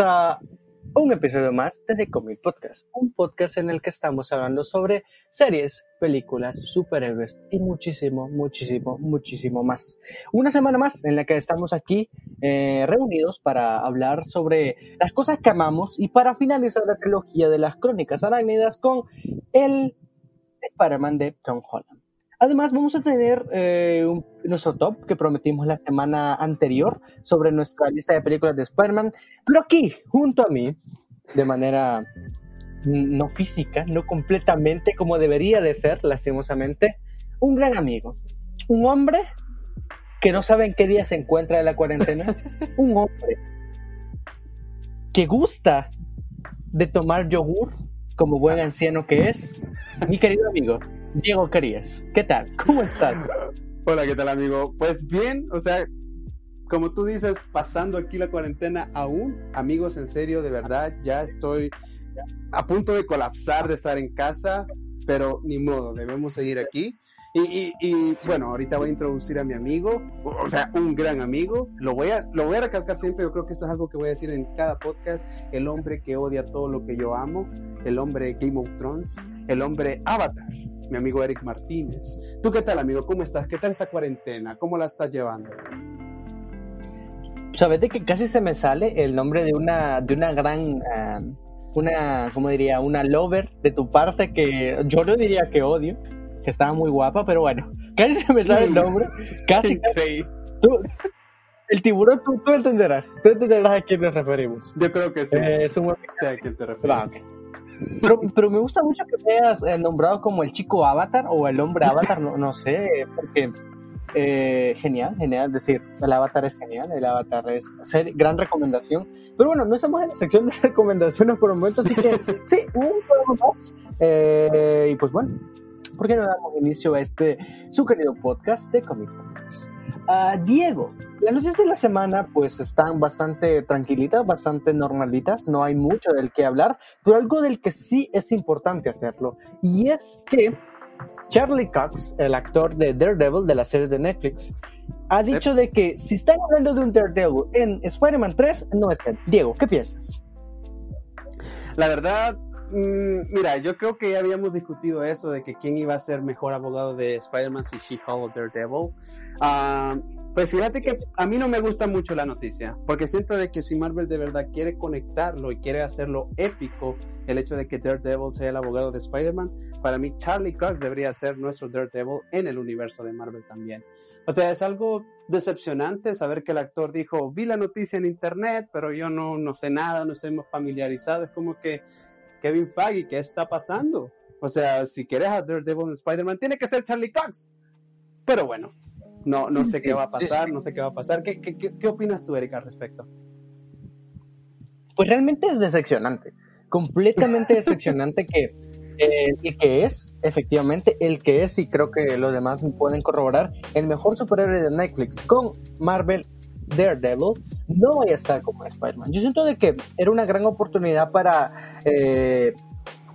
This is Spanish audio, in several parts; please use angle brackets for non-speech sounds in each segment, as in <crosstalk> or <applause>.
a un episodio más de The Comic Podcast, un podcast en el que estamos hablando sobre series, películas, superhéroes y muchísimo, muchísimo, muchísimo más. Una semana más en la que estamos aquí eh, reunidos para hablar sobre las cosas que amamos y para finalizar la trilogía de las crónicas arácnidas con el Spider-Man de Tom Holland. Además, vamos a tener eh, nuestro top que prometimos la semana anterior sobre nuestra lista de películas de Spider-Man. Pero aquí, junto a mí, de manera no física, no completamente como debería de ser, lastimosamente, un gran amigo. Un hombre que no sabe en qué día se encuentra de la cuarentena. <laughs> un hombre que gusta de tomar yogur como buen anciano que es. Mi querido amigo, Diego Carías. ¿Qué tal? ¿Cómo estás? <laughs> Hola, ¿qué tal, amigo? Pues bien, o sea, como tú dices, pasando aquí la cuarentena aún, amigos, en serio, de verdad, ya estoy a punto de colapsar de estar en casa, pero ni modo, debemos seguir aquí. Y, bueno, ahorita voy a introducir a mi amigo, o sea, un gran amigo. Lo voy, a, lo voy a recalcar siempre, yo creo que esto es algo que voy a decir en cada podcast. El hombre que odia todo lo que yo amo, el hombre Game of Thrones, el hombre Avatar mi amigo Eric Martínez. ¿Tú qué tal, amigo? ¿Cómo estás? ¿Qué tal esta cuarentena? ¿Cómo la estás llevando? Sabes de que casi se me sale el nombre de una, de una gran, ah, una, ¿cómo diría? Una lover de tu parte que yo no diría que odio, que estaba muy guapa, pero bueno, <laughs> casi se me sale el nombre. Casi. <laughs> el tiburón, tú, entenderás, tú entenderás a quién nos referimos. Yo creo que sí. Eh, es un... Sé a quién te refieres. Pero, pero me gusta mucho que me hayas eh, nombrado como el chico avatar o el hombre <laughs> avatar, no, no sé, porque eh, genial, genial, es decir, el avatar es genial, el avatar es ser, gran recomendación. Pero bueno, no estamos en la sección de <laughs> recomendaciones por el momento, así que <laughs> sí, un poco más. Eh, y pues bueno, ¿por qué no damos inicio a este su querido podcast de Comic Podcast? Uh, Diego, las noticias de la semana pues están bastante tranquilitas, bastante normalitas, no hay mucho del que hablar, pero algo del que sí es importante hacerlo, y es que Charlie Cox, el actor de Daredevil de las series de Netflix, ha dicho de que si están hablando de un Daredevil en Spider-Man 3, no es él. Diego, ¿qué piensas? La verdad, mm, mira, yo creo que ya habíamos discutido eso de que quién iba a ser mejor abogado de Spider-Man si She-Hulk o Daredevil. Ah, pues fíjate que a mí no me gusta mucho la noticia, porque siento de que si Marvel de verdad quiere conectarlo y quiere hacerlo épico, el hecho de que Daredevil sea el abogado de Spider-Man, para mí Charlie Cox debería ser nuestro Daredevil en el universo de Marvel también. O sea, es algo decepcionante saber que el actor dijo, vi la noticia en internet, pero yo no, no sé nada, no estoy familiarizado. Es como que Kevin Feige, ¿qué está pasando? O sea, si quieres a Daredevil en Spider-Man, tiene que ser Charlie Cox. Pero bueno, no, no sé qué va a pasar, no sé qué va a pasar. ¿Qué, qué, qué, opinas tú, Erika, al respecto? Pues realmente es decepcionante, completamente decepcionante que el que es, efectivamente, el que es, y creo que los demás pueden corroborar, el mejor superhéroe de Netflix con Marvel Daredevil, no vaya a estar como Spider-Man. Yo siento de que era una gran oportunidad para eh,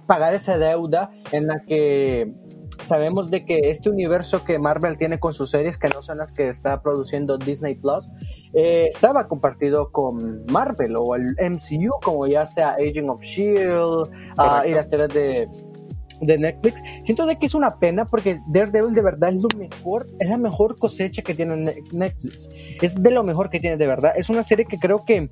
pagar esa deuda en la que sabemos de que este universo que Marvel tiene con sus series, que no son las que está produciendo Disney Plus, eh, estaba compartido con Marvel o el MCU, como ya sea Agent of Shield uh, y las series de de Netflix, siento que es una pena porque Daredevil de verdad es lo mejor, es la mejor cosecha que tiene Netflix, es de lo mejor que tiene de verdad, es una serie que creo que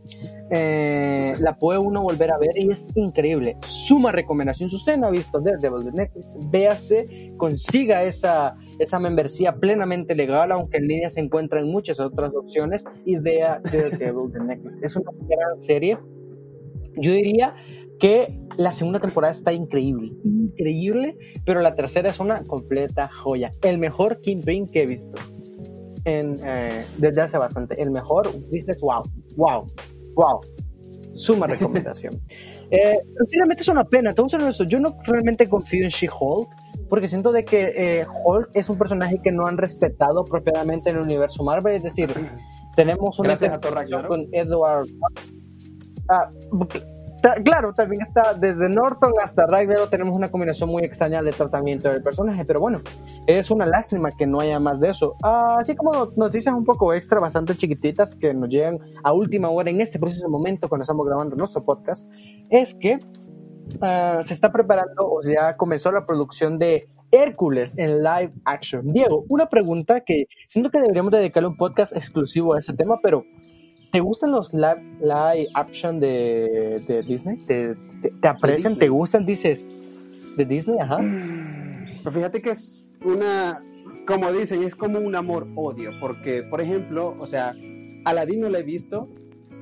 eh, la puede uno volver a ver y es increíble, suma recomendación, si usted no ha visto Daredevil de Netflix, véase, consiga esa, esa membresía plenamente legal, aunque en línea se encuentran muchas otras opciones y vea Daredevil de Netflix, es una gran serie, yo diría que la segunda temporada está increíble, increíble, pero la tercera es una completa joya. El mejor Kingpin que he visto en, eh, desde hace bastante. El mejor, dices, wow, wow, wow. Suma <laughs> recomendación. eh, es una pena, entonces yo no realmente confío en She-Hulk, porque siento de que eh, Hulk es un personaje que no han respetado propiamente en el universo Marvel, es decir, tenemos una Gracias con Edward... Ah, claro, también está desde Norton hasta Ragnarok tenemos una combinación muy extraña de tratamiento del personaje, pero bueno, es una lástima que no haya más de eso. así como noticias un poco extra, bastante chiquititas que nos llegan a última hora en este preciso momento cuando estamos grabando nuestro podcast, es que ah, se está preparando o ya comenzó la producción de Hércules en live action. Diego, una pregunta que siento que deberíamos dedicarle un podcast exclusivo a ese tema, pero ¿Te gustan los live, live action de, de Disney? ¿Te, te, aprecian? ¿Te gustan? Dices, de Disney, ajá. <clears throat> Pues fíjate que es una, como dicen, es como un amor-odio, porque, por ejemplo, o sea, Aladdin no la he visto,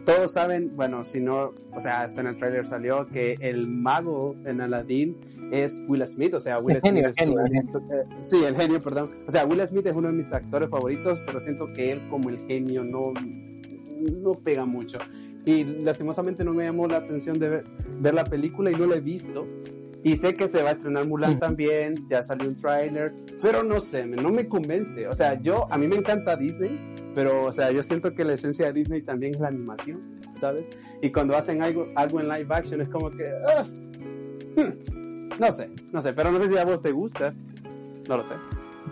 todos saben, bueno, si no, o sea, hasta en el trailer salió que el mago en Aladdin es Will Smith, o sea, Will Smith es genio, eh, sí, el genio, perdón. O sea, Will Smith es uno de mis actores favoritos, pero siento que él como el genio no no pega mucho. Y lastimosamente no me llamó la atención de ver, la película y no la he visto. Y sé que se va a estrenar Mulan también, ya salió un tráiler, pero no sé, no me convence. O sea, yo, a mí me encanta Disney, pero, o sea, yo siento que la esencia de Disney también es la animación, ¿sabes? Y cuando hacen algo, algo en live action es como que, ah, hmm, no sé, no sé, pero no sé si a vos te gusta, no lo sé.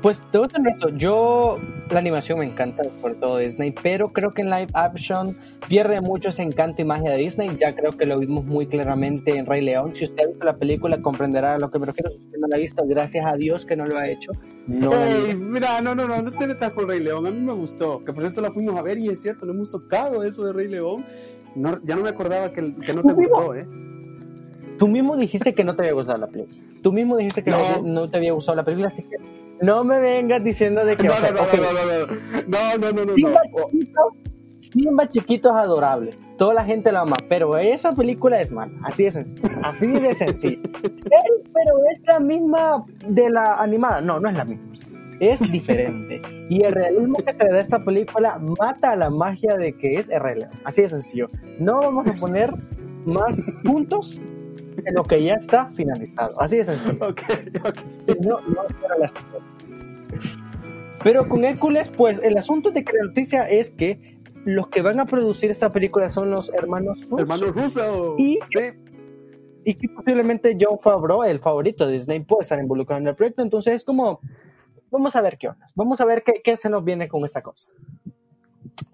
Pues te voy a yo la animación me encanta, por todo Disney, pero creo que en live action pierde mucho ese encanto y magia de Disney. Ya creo que lo vimos muy claramente en Rey León. Si usted ha visto la película, comprenderá a lo que me refiero. Si usted no la ha visto, gracias a Dios que no lo ha hecho. No mira, no, no, no, no te metas con Rey León. A mí me gustó. Que por cierto la fuimos a ver y es cierto, no hemos tocado eso de Rey León. No, ya no me acordaba que, que no te gustó, ¿eh? Tú mismo dijiste que no te había gustado la película. Tú mismo dijiste que no, no te había gustado la película, así que no me vengas diciendo de que. No, no, no, no, no, no, no, Simba, Chiquito, Simba chiquito es adorable. Toda la gente lo ama, pero esa película es mala. Así de sencillo. Así de sencillo. <laughs> pero es la misma de la animada. No, no es la misma. Es diferente. Y el realismo que se le da a esta película mata a la magia de que es RL. Así de sencillo. No vamos a poner más puntos en lo que ya está finalizado. Así de sencillo. Okay, No, no Pero con Hércules, pues el asunto de que la noticia es que los que van a producir esta película son los hermanos rusos. Hermanos rusos. Y, y que posiblemente John Favreau, el favorito de Disney, puede estar involucrado en el proyecto. Entonces es como, vamos a ver qué onda. Vamos a ver qué, qué se nos viene con esta cosa.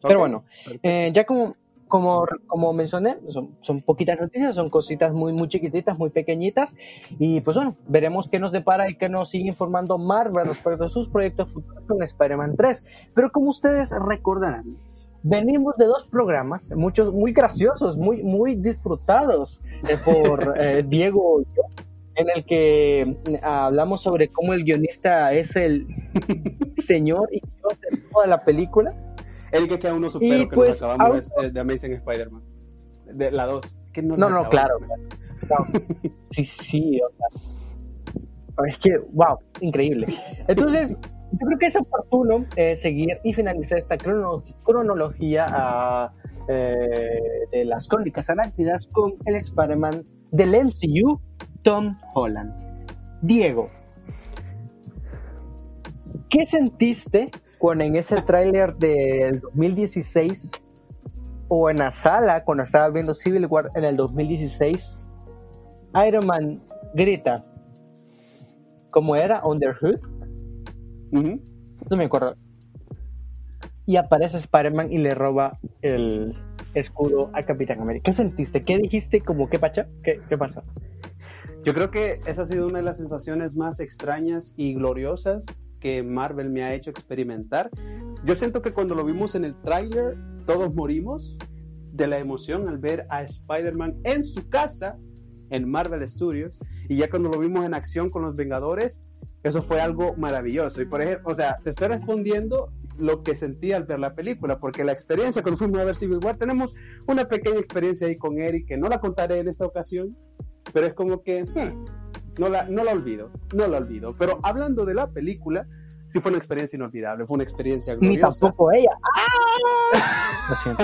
Pero bueno, eh, ya como como, como mencioné, son, son, poquitas noticias, son cositas muy, muy chiquititas, muy pequeñitas. Y pues bueno, veremos qué nos depara y qué nos sigue informando Marvel respecto a sus proyectos futuros con Spider-Man 3. Pero como ustedes recordarán, venimos de dos programas, muchos muy graciosos, muy, muy disfrutados eh, por <laughs> eh, Diego y yo, en el que mm, hablamos sobre cómo el guionista es el <laughs> señor y yo de toda la pelíula el que aún no supero que pues, nos acabamos de Amazing Spider-Man. De la 2. No, no, no claro. sí, sí, o sea. Es que, wow, increíble. Entonces, yo creo que es oportuno eh, seguir y finalizar esta cronología ah, eh, de las crónicas arácnidas con el Spider-Man del MCU, Tom Holland. Diego, ¿qué sentiste cuando en ese tráiler del 2016 o en la sala cuando estaba viendo Civil War en el 2016 Iron Man grita ¿cómo era? Under Hood no me acuerdo y aparece Spider-Man y le roba el escudo a Capitán América ¿qué sentiste? ¿qué dijiste? ¿Cómo qué pacha? ¿qué, qué pasó? yo creo que esa ha sido una de las sensaciones más extrañas y gloriosas que Marvel me ha hecho experimentar. Yo siento que cuando lo vimos en el tráiler, todos morimos de la emoción al ver a Spider-Man en su casa, en Marvel Studios, y ya cuando lo vimos en acción con los Vengadores, eso fue algo maravilloso. Y por ejemplo, o sea, te estoy respondiendo lo que sentí al ver la película, porque la experiencia cuando fuimos a ver Civil War, tenemos una pequeña experiencia ahí con Eric, que no la contaré en esta ocasión, pero es como que, hmm, no la, no la olvido, no la olvido. Pero hablando de la película, sí fue una experiencia inolvidable, fue una experiencia gloriosa. Ni tampoco ella. ¡Ah! <laughs> Lo siento.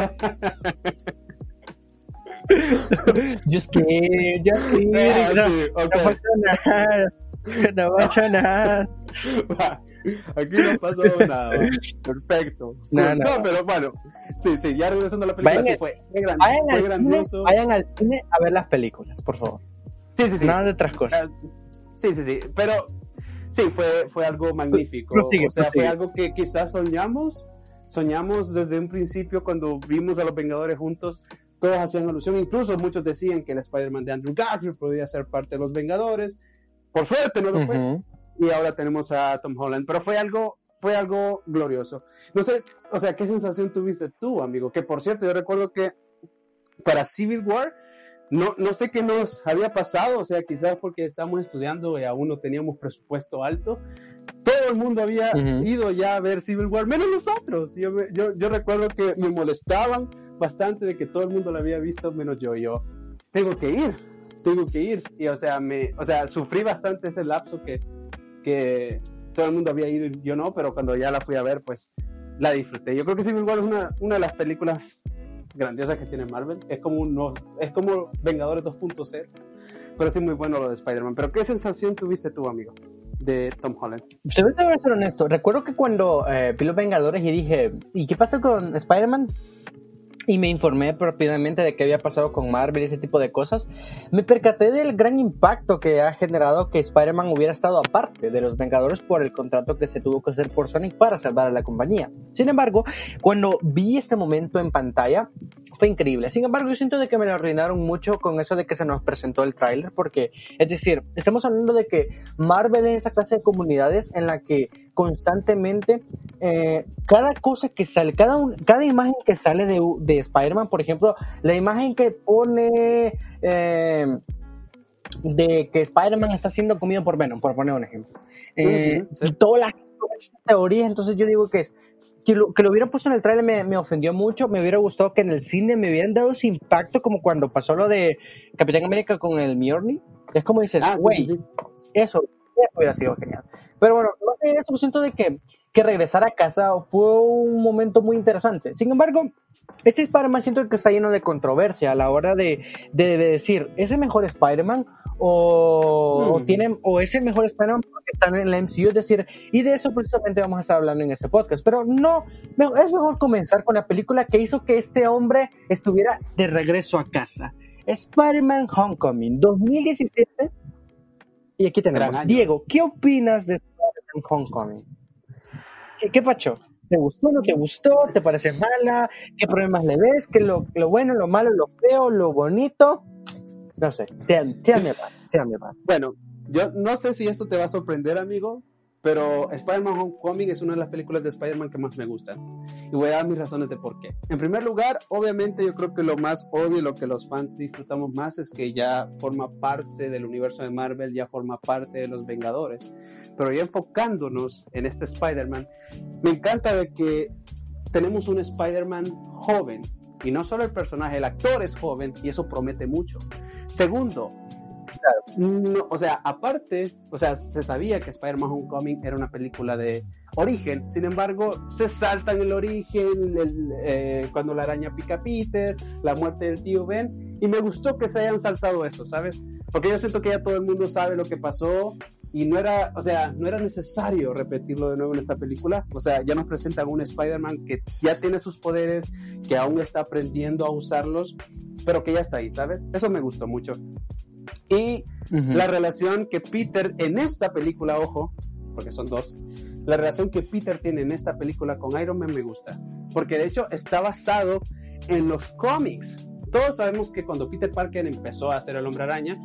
Just kidding, just kidding. No, no, no, no, no, no, no, Aquí no pasó nada. Perfecto. No, pero bueno. Sí, sí, ya regresando a la película, sí, fue, gran, vayan, fue al grandioso. Cine, vayan al cine a ver las películas, por favor. Sí, sí, sí. Nada de otras cosas. Ah, sí, sí, sí. Pero sí, fue, fue algo magnífico. o sea, fue algo que quizás soñamos. Soñamos desde un principio cuando vimos a los Vengadores juntos todos hacían alusión, incluso muchos decían que el Spider-Man de Andrew Garfield podía ser parte de los Vengadores. Por suerte no lo fue. Y ahora tenemos a Tom Holland. Pero fue algo, fue algo glorioso. No sé, o sea, ¿qué sensación tuviste tú, amigo? Que por cierto, yo recuerdo que para Civil War, no, no sé qué nos había pasado, o sea, quizás porque estábamos estudiando y aún no teníamos presupuesto alto. Todo el mundo había ido ya a ver Civil War, menos nosotros. Yo, yo, yo recuerdo que me molestaban bastante de que todo el mundo lo había visto menos yo. Yo tengo que ir, tengo que ir. Y o sea, me, o sea, sufrí bastante ese lapso que, que todo el mundo había ido y yo no, pero cuando ya la fui a ver, pues la disfruté. Yo creo que Civil War es una, una de las películas grandiosas que tiene Marvel. Es como, es como Vengadores 2.0, pero sí muy bueno lo de Spider-Man. Pero ¿qué sensación tuviste tú, amigo? de Tom Holland. Se voy a ser honesto. Recuerdo que cuando eh, vi los Vengadores y dije, ¿y qué pasa con Spider-Man? Y me informé propiamente de qué había pasado con Marvel y ese tipo de cosas, me percaté del gran impacto que ha generado que Spider-Man hubiera estado aparte de los Vengadores por el contrato que se tuvo que hacer por Sonic para salvar a la compañía. Sin embargo, cuando vi este momento en pantalla, fue increíble. Sin embargo, yo siento de que me lo arruinaron mucho con eso de que se nos presentó el tráiler, porque, es decir, estamos hablando de que Marvel es esa clase de comunidades en la que constantemente eh, cada cosa que sale, cada, cada imagen que sale de, de Spider-Man, por ejemplo, la imagen que pone eh, de que Spider-Man está siendo comido por Venom, por poner un ejemplo. Eh, y todas las teorías, entonces yo digo que es que lo, que lo hubieran puesto en el trailer me, me, ofendió mucho. Me hubiera gustado que en el cine me hubieran dado ese impacto como cuando pasó lo de Capitán América con el Mjolnir. Es como dices, ah, güey, eso, eso hubiera sido genial. Pero bueno, más allá de eso, siento de que, que regresar a casa fue un momento muy interesante. Sin embargo, este Spider-Man siento que está lleno de controversia a la hora de, de, decir, ¿es el mejor Spider-Man o, mm. tienen, o es el mejor Spider-Man porque están en la MCU? Es decir, y de eso precisamente vamos a estar hablando en este podcast. Pero no, es mejor comenzar con la película que hizo que este hombre estuviera de regreso a casa. Spider-Man Homecoming 2017 y aquí tenemos. Diego, ¿qué opinas de Homecoming? ¿Qué, qué pacho? ¿Te gustó, no te gustó? ¿Te parece mala? ¿Qué problemas le ves? ¿Qué lo, lo bueno, lo malo, lo feo, lo bonito? No sé, me va. Bueno, yo no sé si esto te va a sorprender, amigo, pero Spider-Man Homecoming es una de las películas de Spider-Man que más me gustan. Y voy a dar mis razones de por qué. En primer lugar, obviamente yo creo que lo más obvio, lo que los fans disfrutamos más es que ya forma parte del universo de Marvel, ya forma parte de los Vengadores. Pero ya enfocándonos en este Spider-Man, me encanta de que tenemos un Spider-Man joven. Y no solo el personaje, el actor es joven y eso promete mucho. Segundo, no, o sea, aparte, o sea, se sabía que Spider-Man Homecoming era una película de origen, sin embargo, se saltan el origen, eh, cuando la araña pica a Peter, la muerte del tío Ben, y me gustó que se hayan saltado eso, ¿sabes? Porque yo siento que ya todo el mundo sabe lo que pasó y no era, o sea, no era necesario repetirlo de nuevo en esta película, o sea, ya nos presentan un Spider-Man que ya tiene sus poderes, que aún está aprendiendo a usarlos, pero que ya está ahí, ¿sabes? Eso me gustó mucho. Y la relación que Peter en esta película, ojo, porque son dos, la relación que Peter tiene en esta película con Iron Man me gusta, porque de hecho está basado en los cómics. Todos sabemos que cuando Peter Parker empezó a hacer el hombre araña,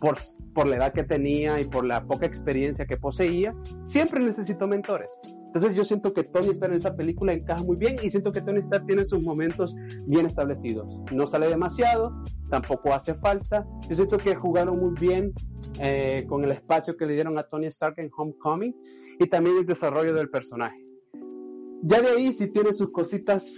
por, por la edad que tenía y por la poca experiencia que poseía, siempre necesitó mentores. Entonces yo siento que Tony Stark en esa película encaja muy bien y siento que Tony Stark tiene sus momentos bien establecidos. No sale demasiado, tampoco hace falta. Yo siento que jugaron muy bien eh, con el espacio que le dieron a Tony Stark en Homecoming y también el desarrollo del personaje. Ya de ahí sí tiene sus cositas,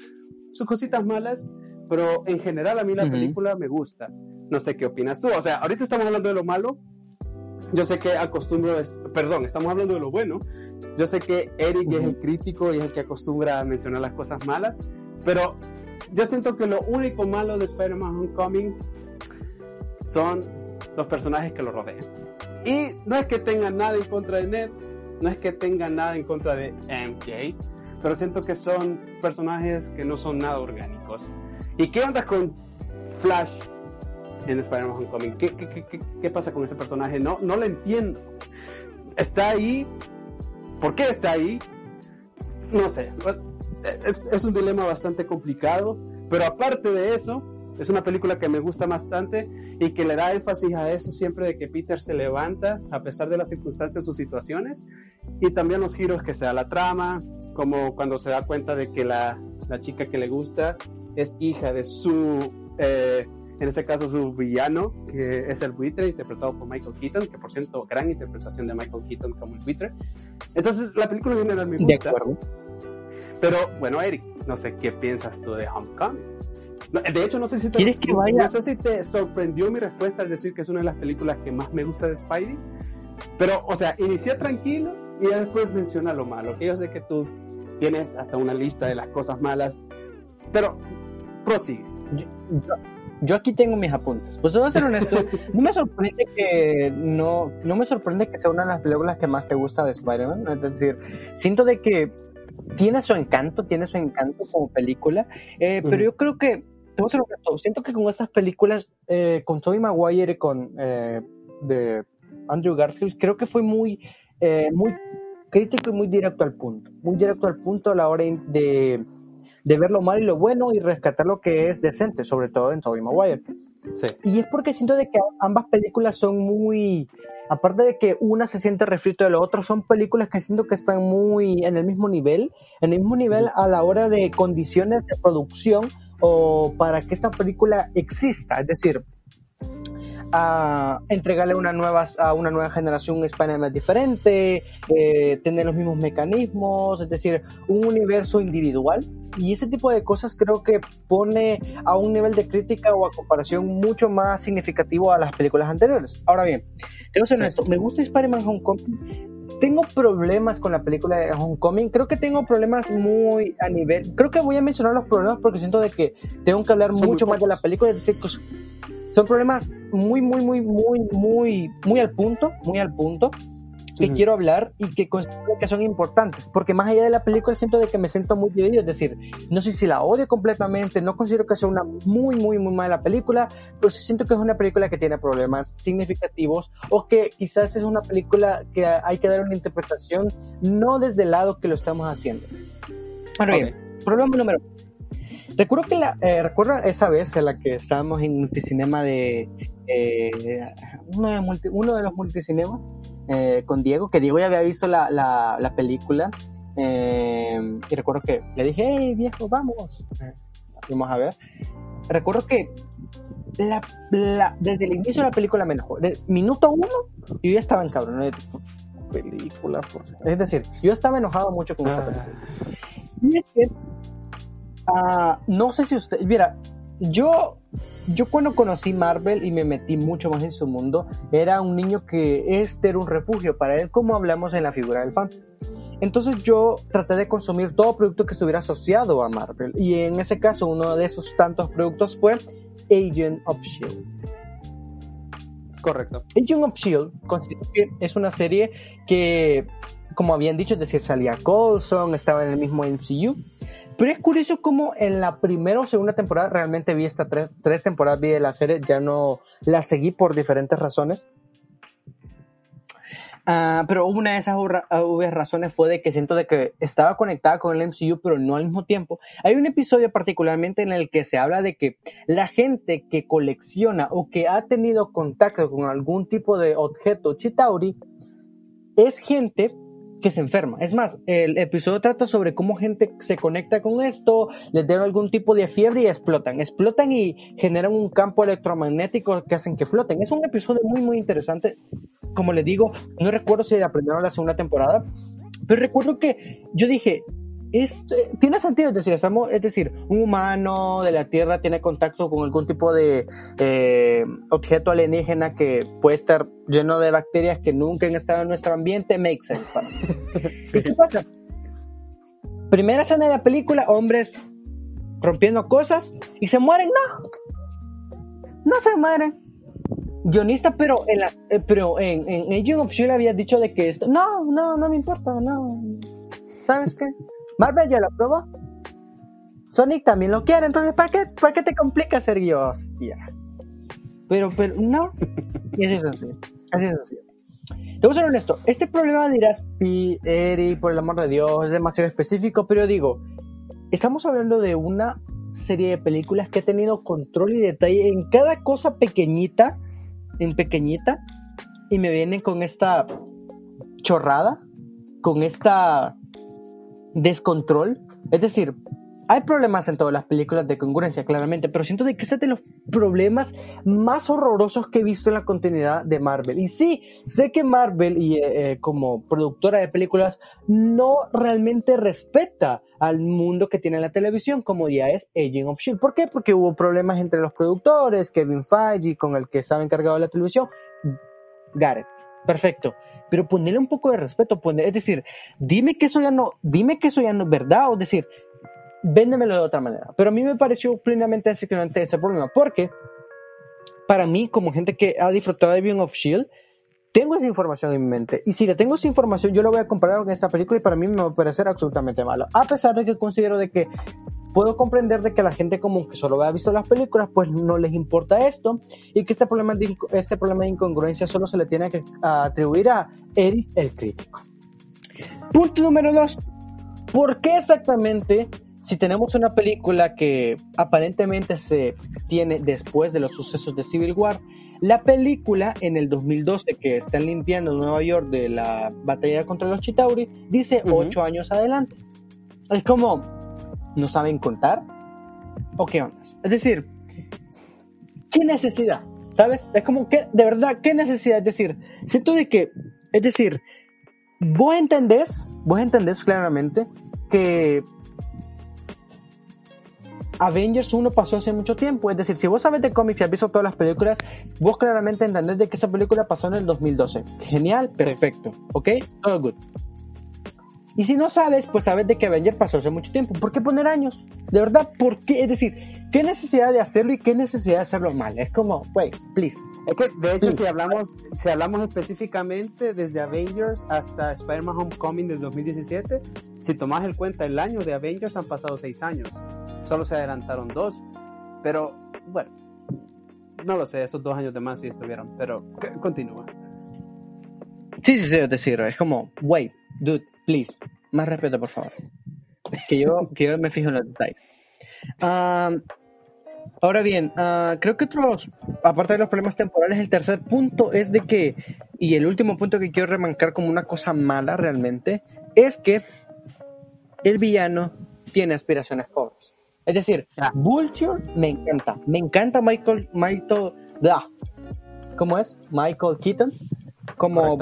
sus cositas malas, pero en general a mí la película me gusta. No sé qué opinas tú. O sea, ahorita estamos hablando de lo malo. Yo sé que acostumbro, perdón, estamos hablando de lo bueno. Yo sé que Eric es el crítico y es el que acostumbra a mencionar las cosas malas, pero yo siento que lo único malo de Spider-Man Homecoming son los personajes que lo rodean. Y no es que tenga nada en contra de Ned, no es que tenga nada en contra de MJ, pero siento que son personajes que no son nada orgánicos. ¿Y qué onda con Flash en Spider-Man Homecoming? ¿Qué, qué, qué, ¿Qué, pasa con ese personaje? No, no lo entiendo. Está ahí. ¿Por qué está ahí? No sé. Es, es un dilema bastante complicado. Pero aparte de eso, es una película que me gusta bastante y que le da énfasis a eso siempre de que Peter se levanta a pesar de las circunstancias o situaciones y también los giros que se da la trama, como cuando se da cuenta de que la, la chica que le gusta es hija de su, eh, en ese caso su villano, que es el buitre interpretado por Michael Keaton, que por cierto, gran interpretación de Michael Keaton como el buitre. Entonces la película viene a mi gusta. Pero bueno, Eric, no sé qué piensas tú de Homecoming. De hecho, no sé si te, ¿Quieres que vaya? no sé si te sorprendió mi respuesta al decir que es una de las películas que más me gusta de Spidey. Pero, o sea, inicié tranquilo y después menciona lo malo. Que yo sé que tú tienes hasta una lista de las cosas malas. Pero, prosigue. Yo, yo, yo aquí tengo mis apuntes. Pues voy a ser honesto, <laughs> no me sorprende que no, no me sorprende que sea una de las películas que más te gusta de Spider-Man. Es decir, siento de que tiene su encanto, tiene su encanto como película, eh, pero yo creo que siento que con esas películas, eh, con Tobey Maguire y con eh, de Andrew Garfield, creo que fue muy, eh, muy crítico y muy directo al punto. Muy directo al punto a la hora de, de ver lo malo y lo bueno y rescatar lo que es decente, sobre todo en Tobey Maguire. Sí. Y es porque siento de que ambas películas son muy, aparte de que una se siente refrito de lo otro, son películas que siento que están muy en el mismo nivel, en el mismo nivel a la hora de condiciones de producción o para que esta película exista, es decir, a entregarle una nueva, a una nueva generación un Spider-Man diferente, eh, tener los mismos mecanismos, es decir, un universo individual. Y ese tipo de cosas creo que pone a un nivel de crítica o a comparación mucho más significativo a las películas anteriores. Ahora bien, tengo que ser honesto, me gusta Spider-Man Homecoming, tengo problemas con la película de Homecoming. Creo que tengo problemas muy a nivel. Creo que voy a mencionar los problemas porque siento de que tengo que hablar Son mucho más de la película. Es decir, son problemas muy, muy, muy, muy, muy, muy al punto, muy al punto que quiero hablar y que considero que son importantes. Porque más allá de la película siento de que me siento muy dividido. Es decir, no sé si la odio completamente, no considero que sea una muy, muy, muy mala película, pero sí siento que es una película que tiene problemas significativos o que quizás es una película que hay que dar una interpretación no desde el lado que lo estamos haciendo. Ahora bien, problema número uno. Recuerdo que la, eh, recuerdo esa vez en la que estábamos en multicinema de eh, uno, de multi- uno de los multicinemas eh, con Diego, que Diego ya había visto la, la, la película eh, y recuerdo que le dije, hey viejo, vamos, Eh, fuimos a ver. Recuerdo que la, la- desde el inicio de la película me enojó. De minuto uno, yo ya estaba en cabrón. Película, por... es decir, yo estaba enojado mucho con esta película. Y es que, ah, no sé si usted, mira, yo, yo cuando conocí Marvel y me metí mucho más en su mundo, era un niño que este era un refugio para él, como hablamos en la figura del fan. Entonces yo traté de consumir todo producto que estuviera asociado a Marvel. Y en ese caso, uno de esos tantos productos fue Agent of Shield. Correcto. Agent of Shield que es una serie que, como habían dicho, es decir, salía Coulson, estaba en el mismo MCU. Pero es curioso cómo en la primera o segunda temporada realmente vi estas tres, tres temporadas vi de la serie, ya no la seguí por diferentes razones. Ah, pero una de esas razones fue de que siento de que estaba conectada con el MCU, pero no al mismo tiempo. Hay un episodio particularmente en el que se habla de que la gente que colecciona o que ha tenido contacto con algún tipo de objeto Chitauri es gente que se enferma. Es más, el episodio trata sobre cómo gente se conecta con esto, les da algún tipo de fiebre y explotan. Explotan y generan un campo electromagnético que hacen que floten. Es un episodio muy, muy interesante. Como les digo, no recuerdo si la primera o la segunda temporada, pero recuerdo que yo dije, esto, tiene sentido, es decir, estamos, es decir, un humano de la Tierra tiene contacto con algún tipo de eh, objeto alienígena que puede estar lleno de bacterias que nunca han estado en nuestro ambiente, makes sense. para <laughs> mí. Sí. ¿Y qué pasa? Primera escena de la película, hombres rompiendo cosas y se mueren, no. No se mueren. guionista, pero en la, eh, pero en, en Agent of Shield había dicho de que esto, no, no, no me importa, no. ¿Sabes qué? Marvel ya lo aprobó. Sonic también lo quiere, entonces ¿para qué, para qué te complica ser? Hostia. Pero, pero, no. <laughs> Y así es así. Así es así. Te voy a ser honesto. Este problema dirás, Pi, Eri, por el amor de Dios, es demasiado específico, pero digo, estamos hablando de una serie de películas que ha tenido control y detalle en cada cosa pequeñita, en pequeñita, y me vienen con esta chorrada, con esta descontrol. Es decir, hay problemas en todas las películas de congruencia, claramente, pero siento de que ese es de los problemas más horrorosos que he visto en la continuidad de Marvel. Y sí, sé que Marvel, y eh, eh, como productora de películas, no realmente respeta al mundo que tiene la televisión, como ya es Agent of Shield. ¿Por qué? Porque hubo problemas entre los productores, Kevin Feige, con el que estaba encargado de la televisión. Gareth, perfecto pero ponerle un poco de respeto, es decir, dime que eso ya no, dime que eso ya no es verdad, o decir, véndemelo de otra manera. Pero a mí me pareció plenamente decepcionante ese problema, porque para mí, como gente que ha disfrutado de Beyond of Shield, tengo esa información en mi mente. Y si le tengo esa información, yo lo voy a comparar con esta película y para mí me va a parecer absolutamente malo. A pesar de que considero de que puedo comprender de que la gente común que solo ha visto las películas, pues no les importa esto y que este problema de, este problema de incongruencia solo se le tiene que atribuir a Eric el crítico. Punto número dos. ¿Por qué exactamente si tenemos una película que aparentemente se tiene después de los sucesos de Civil War, la película en el 2012 que están limpiando Nueva York de la batalla contra los Chitauri dice ocho años adelante. Es como, ¿no saben contar? ¿O qué onda? Es decir, ¿qué necesidad? ¿Sabes? Es como que, de verdad, ¿qué necesidad? Es decir, siento de que, es decir, vos entendés, vos entendés claramente que Avengers 1 pasó hace mucho tiempo. Es decir, si vos sabes de cómics y has visto todas las películas, vos claramente entendés de que esa película pasó en el 2012. Genial, perfecto. ¿Ok? Todo good. Y si no sabes, pues sabes de que Avengers pasó hace mucho tiempo. ¿Por qué poner años? De verdad, ¿por qué? Es decir, ¿qué necesidad de hacerlo y qué necesidad de hacerlo mal? Es como, wait, please. Es que, de hecho, si hablamos, si hablamos específicamente desde Avengers hasta Spider-Man Homecoming del 2017, si tomas en cuenta el año de Avengers, han pasado seis años solo se adelantaron dos. Pero bueno, no lo sé, esos dos años de más sí estuvieron, pero continúa. Sí, sí, sí, te sirve. Es como, wait, dude, please, más respeto, por favor. Que yo, que yo me fijo en los detalles. ahora bien, ah, creo que otros, aparte de los problemas temporales, el tercer punto es de que, y el último punto que quiero remarcar como una cosa mala realmente, es que el villano tiene aspiraciones pobres. Es decir, ah. Vulture me encanta. Me encanta Michael, Michael, ¿cómo es? Michael Keaton. Como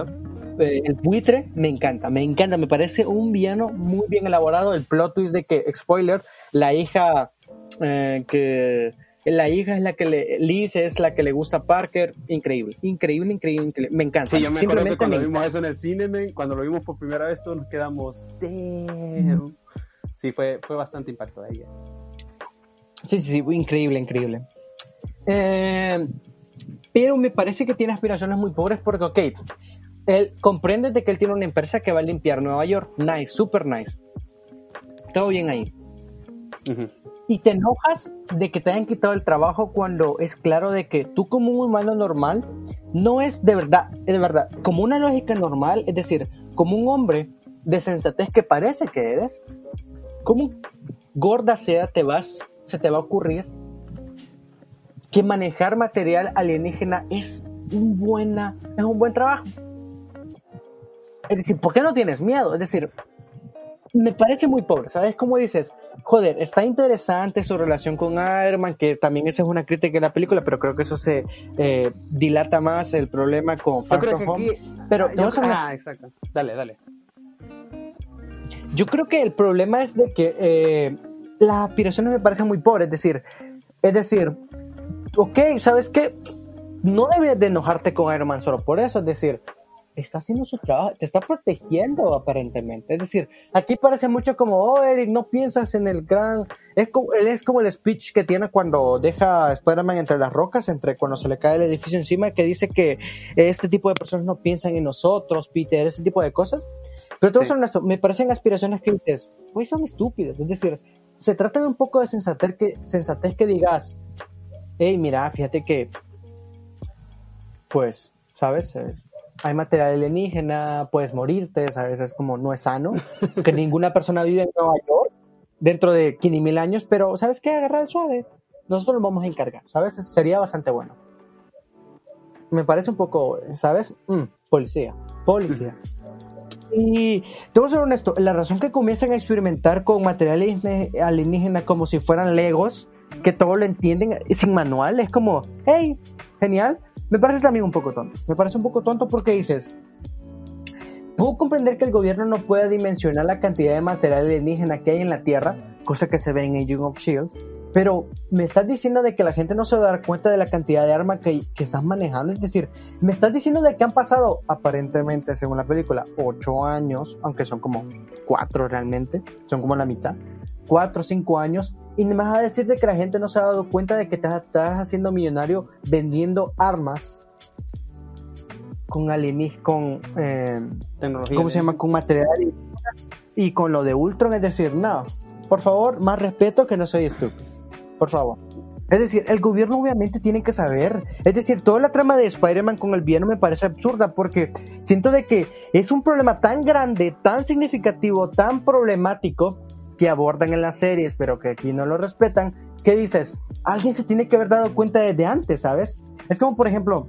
eh, el buitre, me encanta. Me encanta. Me parece un villano muy bien elaborado. El plot twist de que, spoiler, la hija eh, que la hija es la que le, Liz es la que le gusta a Parker, increíble, increíble, increíble, increíble. me encanta. Sí, yo me acuerdo que cuando vimos eso en el cine, cuando lo vimos por primera vez todos nos quedamos, damn. Sí, fue, fue bastante impacto de ella. Sí, sí, sí, increíble, increíble. Eh, pero me parece que tiene aspiraciones muy pobres porque, ok, él comprende de que él tiene una empresa que va a limpiar Nueva York. Nice, super nice. Todo bien ahí. Y te enojas de que te hayan quitado el trabajo cuando es claro de que tú como un humano normal no es de verdad, es de verdad, como una lógica normal, es decir, como un hombre de sensatez que parece que eres, como gorda sea te vas se te va a ocurrir que manejar material alienígena es un, buena, es un buen trabajo. Es decir, ¿por qué no tienes miedo? Es decir, me parece muy pobre, ¿sabes? Como dices, joder, está interesante su relación con Iron Man, que también esa es una crítica de la película, pero creo que eso se eh, dilata más el problema con Far Pero, ah, exacto. Dale, dale. Yo creo que el problema es de que eh, las aspiraciones me parecen muy pobres. Es decir, es decir, ok, ¿sabes qué? No debes de enojarte con Iron Man solo por eso. Es decir, está haciendo su trabajo, te está protegiendo aparentemente. Es decir, aquí parece mucho como, oh, Eric, no piensas en el gran... Es como, es como el speech que tiene cuando deja a Spider-Man entre las rocas, entre cuando se le cae el edificio encima, que dice que este tipo de personas no piensan en nosotros, Peter, ese tipo de cosas. Pero todos son esto, me parecen aspiraciones que dices, pues son estúpidas. Es decir, se trata de un poco de sensatez que, sensatez que digas, hey, mira, fíjate que, pues, ¿sabes? Hay material alienígena, puedes morirte, ¿sabes? Es como no es sano, <laughs> que ninguna persona vive en Nueva York dentro de 15 mil años, pero ¿sabes qué? Agarrar el suave. Nosotros nos vamos a encargar, ¿sabes? Sería bastante bueno. Me parece un poco, ¿sabes? Mm, policía, policía. <laughs> Y te voy a ser honesto, la razón que comienzan a experimentar con material alienígena como si fueran legos, que todo lo entienden sin manual, es como, hey, genial, me parece también un poco tonto. Me parece un poco tonto porque dices, puedo comprender que el gobierno no pueda dimensionar la cantidad de material alienígena que hay en la Tierra, cosa que se ve en Agent of Shield, pero me estás diciendo de que la gente no se va a dar cuenta de la cantidad de armas que, que están manejando. Es decir, me estás diciendo de que han pasado, aparentemente, según la película, ocho años, aunque son como cuatro realmente, son como la mitad, cuatro o cinco años, y me vas a decir de que la gente no se ha dado cuenta de que te estás haciendo millonario vendiendo armas con alienígenas, con eh, tecnología, ¿cómo se llama? Con material y, con lo de Ultron, es decir, no, por favor, más respeto que no soy estúpido, por favor. Es decir, el gobierno obviamente tiene que saber. Es decir, toda la trama de Spider-Man con el villano me parece absurda porque siento de que es un problema tan grande, tan significativo, tan problemático que abordan en las series, pero que aquí no lo respetan, ¿qué dices? Alguien se tiene que haber dado cuenta desde antes, ¿sabes? Es como, por ejemplo,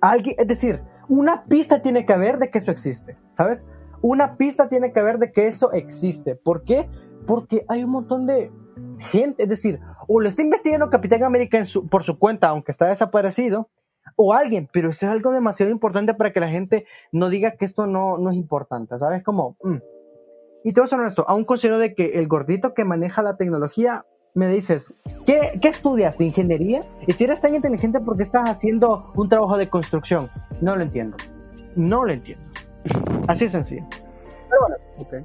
alguien, es decir, una pista tiene que haber de que eso existe, ¿sabes? Una pista tiene que haber de que eso existe. ¿Por qué? Porque hay un montón de gente, es decir, o lo está investigando Capitán América por su cuenta, aunque está desaparecido, o alguien, pero eso es algo demasiado importante para que la gente no diga que esto no, no es importante, ¿sabes? Como, mm, y te voy a ser honesto, aún considero de que el gordito que maneja la tecnología, me dices, ¿qué, ¿qué, estudias? ¿De ingeniería? Y si eres tan inteligente, ¿por qué estás haciendo un trabajo de construcción? No lo entiendo. No lo entiendo. Así es sencillo. Pero bueno, okay.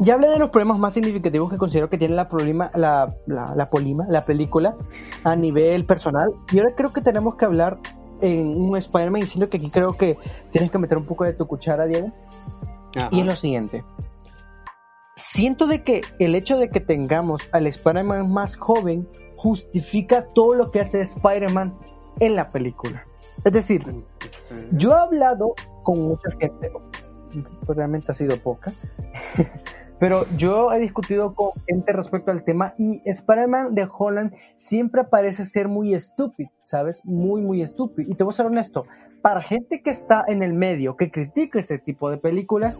Ya hablé de los problemas más significativos que considero que tiene la, problema, la, la, la polima, la película, a nivel personal. Y ahora creo que tenemos que hablar en un Spider-Man, diciendo que aquí creo que tienes que meter un poco de tu cuchara, Diego. Y es lo siguiente. Siento de que el hecho de que tengamos al Spider-Man más joven justifica todo lo que hace Spider-Man en la película. Es decir, yo he hablado con mucha gente, realmente ha sido poca, <laughs> pero yo he discutido con gente respecto al tema y Spider-Man de Holland siempre parece ser muy estúpido, ¿sabes? Muy, muy estúpido. Y te voy a ser honesto, para gente que está en el medio, que critica este tipo de películas,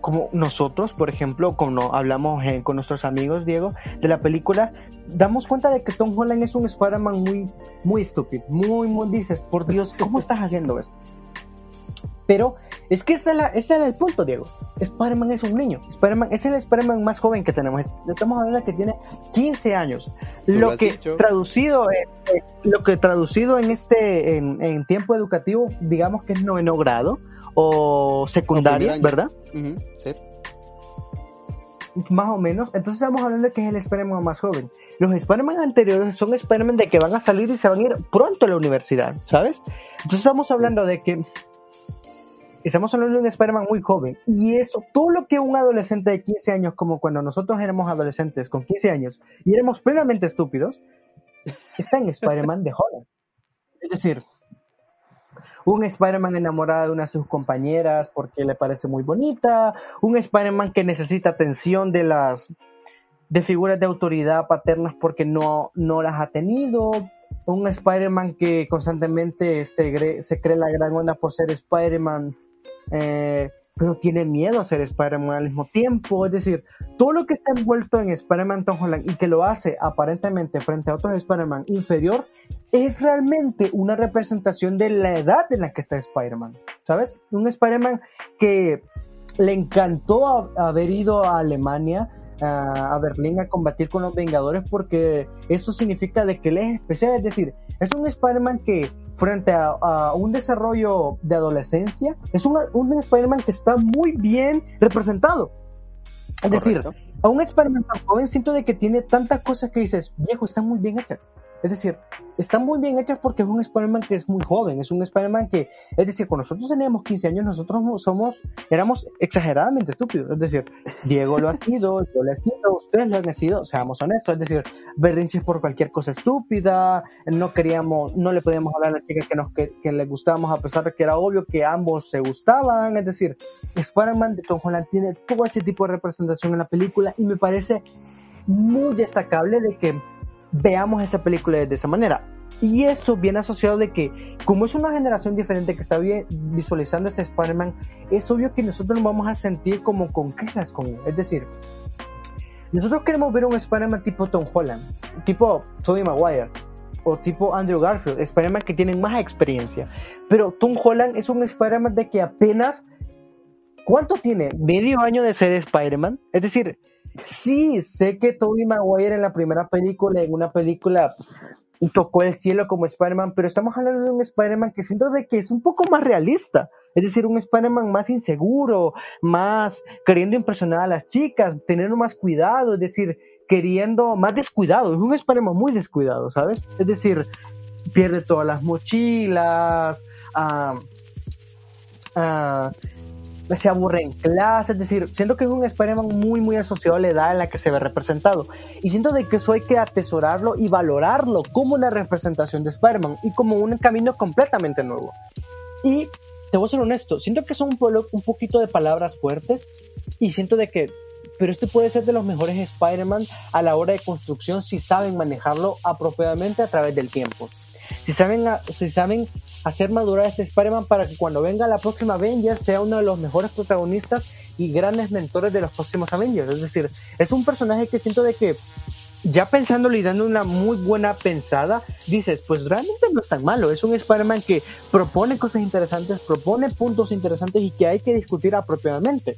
como nosotros, por ejemplo, como hablamos eh, con nuestros amigos, Diego, de la película, damos cuenta de que Tom Holland es un Spider-Man muy, muy estúpido, muy, muy, dices, por Dios, ¿cómo estás haciendo esto? Pero es que ese era, el punto, Diego. Spider-Man es un niño. Spider-Man es el Spider-Man más joven que tenemos. Estamos hablando de que tiene 15 años. Lo que traducido, eh, eh, lo que traducido en este, en, tiempo educativo, digamos que es noveno grado o secundaria, ¿verdad? sí. Más o menos. Entonces estamos hablando de que es el Spider-Man más joven. Los Spider-Man anteriores son Spider-Man de que van a salir y se van a ir pronto a la universidad, ¿sabes? Entonces estamos hablando de que estamos hablando de un Spider-Man muy joven. Y eso, todo lo que un adolescente de 15 años, como cuando nosotros éramos adolescentes con 15 años y éramos plenamente estúpidos, está en Spider-Man de Holland. Es decir, un Spider-Man enamorado de una de sus compañeras porque le parece muy bonita, un Spider-Man que necesita atención de las de figuras de autoridad paternas porque no, no las ha tenido, un Spider-Man que constantemente se, se cree la gran onda por ser Spider-Man eh, pero tiene miedo a ser Spider-Man al mismo tiempo. Es decir, todo lo que está envuelto en Spider-Man Tom Holland y que lo hace aparentemente frente a otros Spider-Man inferior, es realmente una representación de la edad en la que está Spider-Man. ¿Sabes? Un Spider-Man que le encantó haber ido a Alemania, a Berlín a combatir con los Vengadores porque eso significa de que él es especial, es decir, es un Spider-Man que frente a, un desarrollo de adolescencia, es un, un Spider-Man que está muy bien representado. Es decir, a un Spider-Man tan joven siento de que tiene tantas cosas que dices, viejo, están muy bien hechas. Es decir, están muy bien hechas porque es un Spider-Man que es muy joven, es un Spider-Man que, es decir, cuando nosotros teníamos 15 años, nosotros somos, éramos exageradamente estúpidos. Es decir, Diego lo ha <laughs> sido, yo lo he sido, ustedes lo han sido, seamos honestos. Es decir, berrinches por cualquier cosa estúpida, no queríamos, no le podíamos hablar a la chica que, nos, que, que le gustábamos a pesar de que era obvio que ambos se gustaban. Es decir, Spider-Man de Tom Holland tiene todo ese tipo de representación en la película y me parece muy destacable de que veamos esa película de esa manera. Y eso viene asociado de que, como es una generación diferente que está visualizando este Spider-Man, es obvio que nosotros nos vamos a sentir como con quejas con él. Es decir, nosotros queremos ver un Spider-Man tipo Tom Holland, tipo Tobey Maguire, o tipo Andrew Garfield, Spider-Man que tienen más experiencia. Pero Tom Holland es un Spider-Man de que apenas. ¿Cuánto tiene? ¿Medio año de ser Spider-Man? Es decir, Sí, sé que Tobey Maguire en la primera película, en una película, tocó el cielo como Spider-Man, pero estamos hablando de un Spider-Man que siento de que es un poco más realista. Es decir, un Spider-Man más inseguro, más queriendo impresionar a las chicas, teniendo más cuidado, es decir, queriendo más descuidado. Es un Spider-Man muy descuidado, ¿sabes? Es decir, pierde todas las mochilas, ah, ah, se aburre en clase, es decir, siento que es un Spider-Man muy, muy asociado a la edad en la que se ve representado. Y siento de que eso hay que atesorarlo y valorarlo como una representación de Spider-Man y como un camino completamente nuevo. Y te voy a ser honesto, siento que son un, un poquito de palabras fuertes y siento de que, pero este puede ser de los mejores Spider-Man a la hora de construcción si saben manejarlo apropiadamente a través del tiempo si saben, si saben hacer madurar a ese Spider-Man para que cuando venga la próxima Avengers sea uno de los mejores protagonistas y grandes mentores de los próximos Avengers. Es decir, es un personaje que siento de que ya pensándolo y dando una muy buena pensada, dices, pues realmente no es tan malo. Es un Spider-Man que propone cosas interesantes, propone puntos interesantes y que hay que discutir apropiadamente.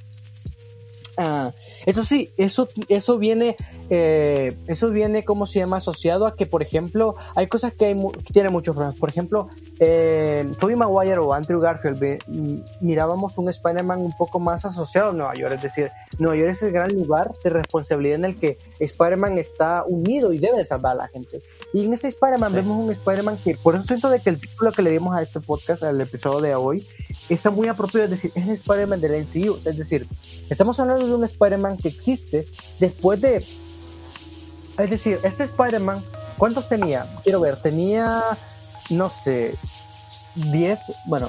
Ah, eso sí, eso, eso viene, eh, eso viene, ¿cómo se llama? Asociado a que, por ejemplo, hay cosas que, hay tienen muchos problemas. Por ejemplo, eh, Tobey Maguire o Andrew Garfield mirábamos un Spider-Man un poco más asociado a Nueva York. Es decir, Nueva York es el gran lugar de responsabilidad en el que Spider-Man está unido y debe salvar a la gente. Y en ese Spider-Man vemos un Spider-Man que, por eso siento de que el título que le dimos a este podcast, al episodio de hoy, está muy apropiado. Es decir, es el Spider-Man del MCU. Es decir, estamos hablando de un Spider-Man que existe después de... Es decir, este Spider-Man, ¿cuántos tenía? Quiero ver, tenía, no sé, 10, bueno,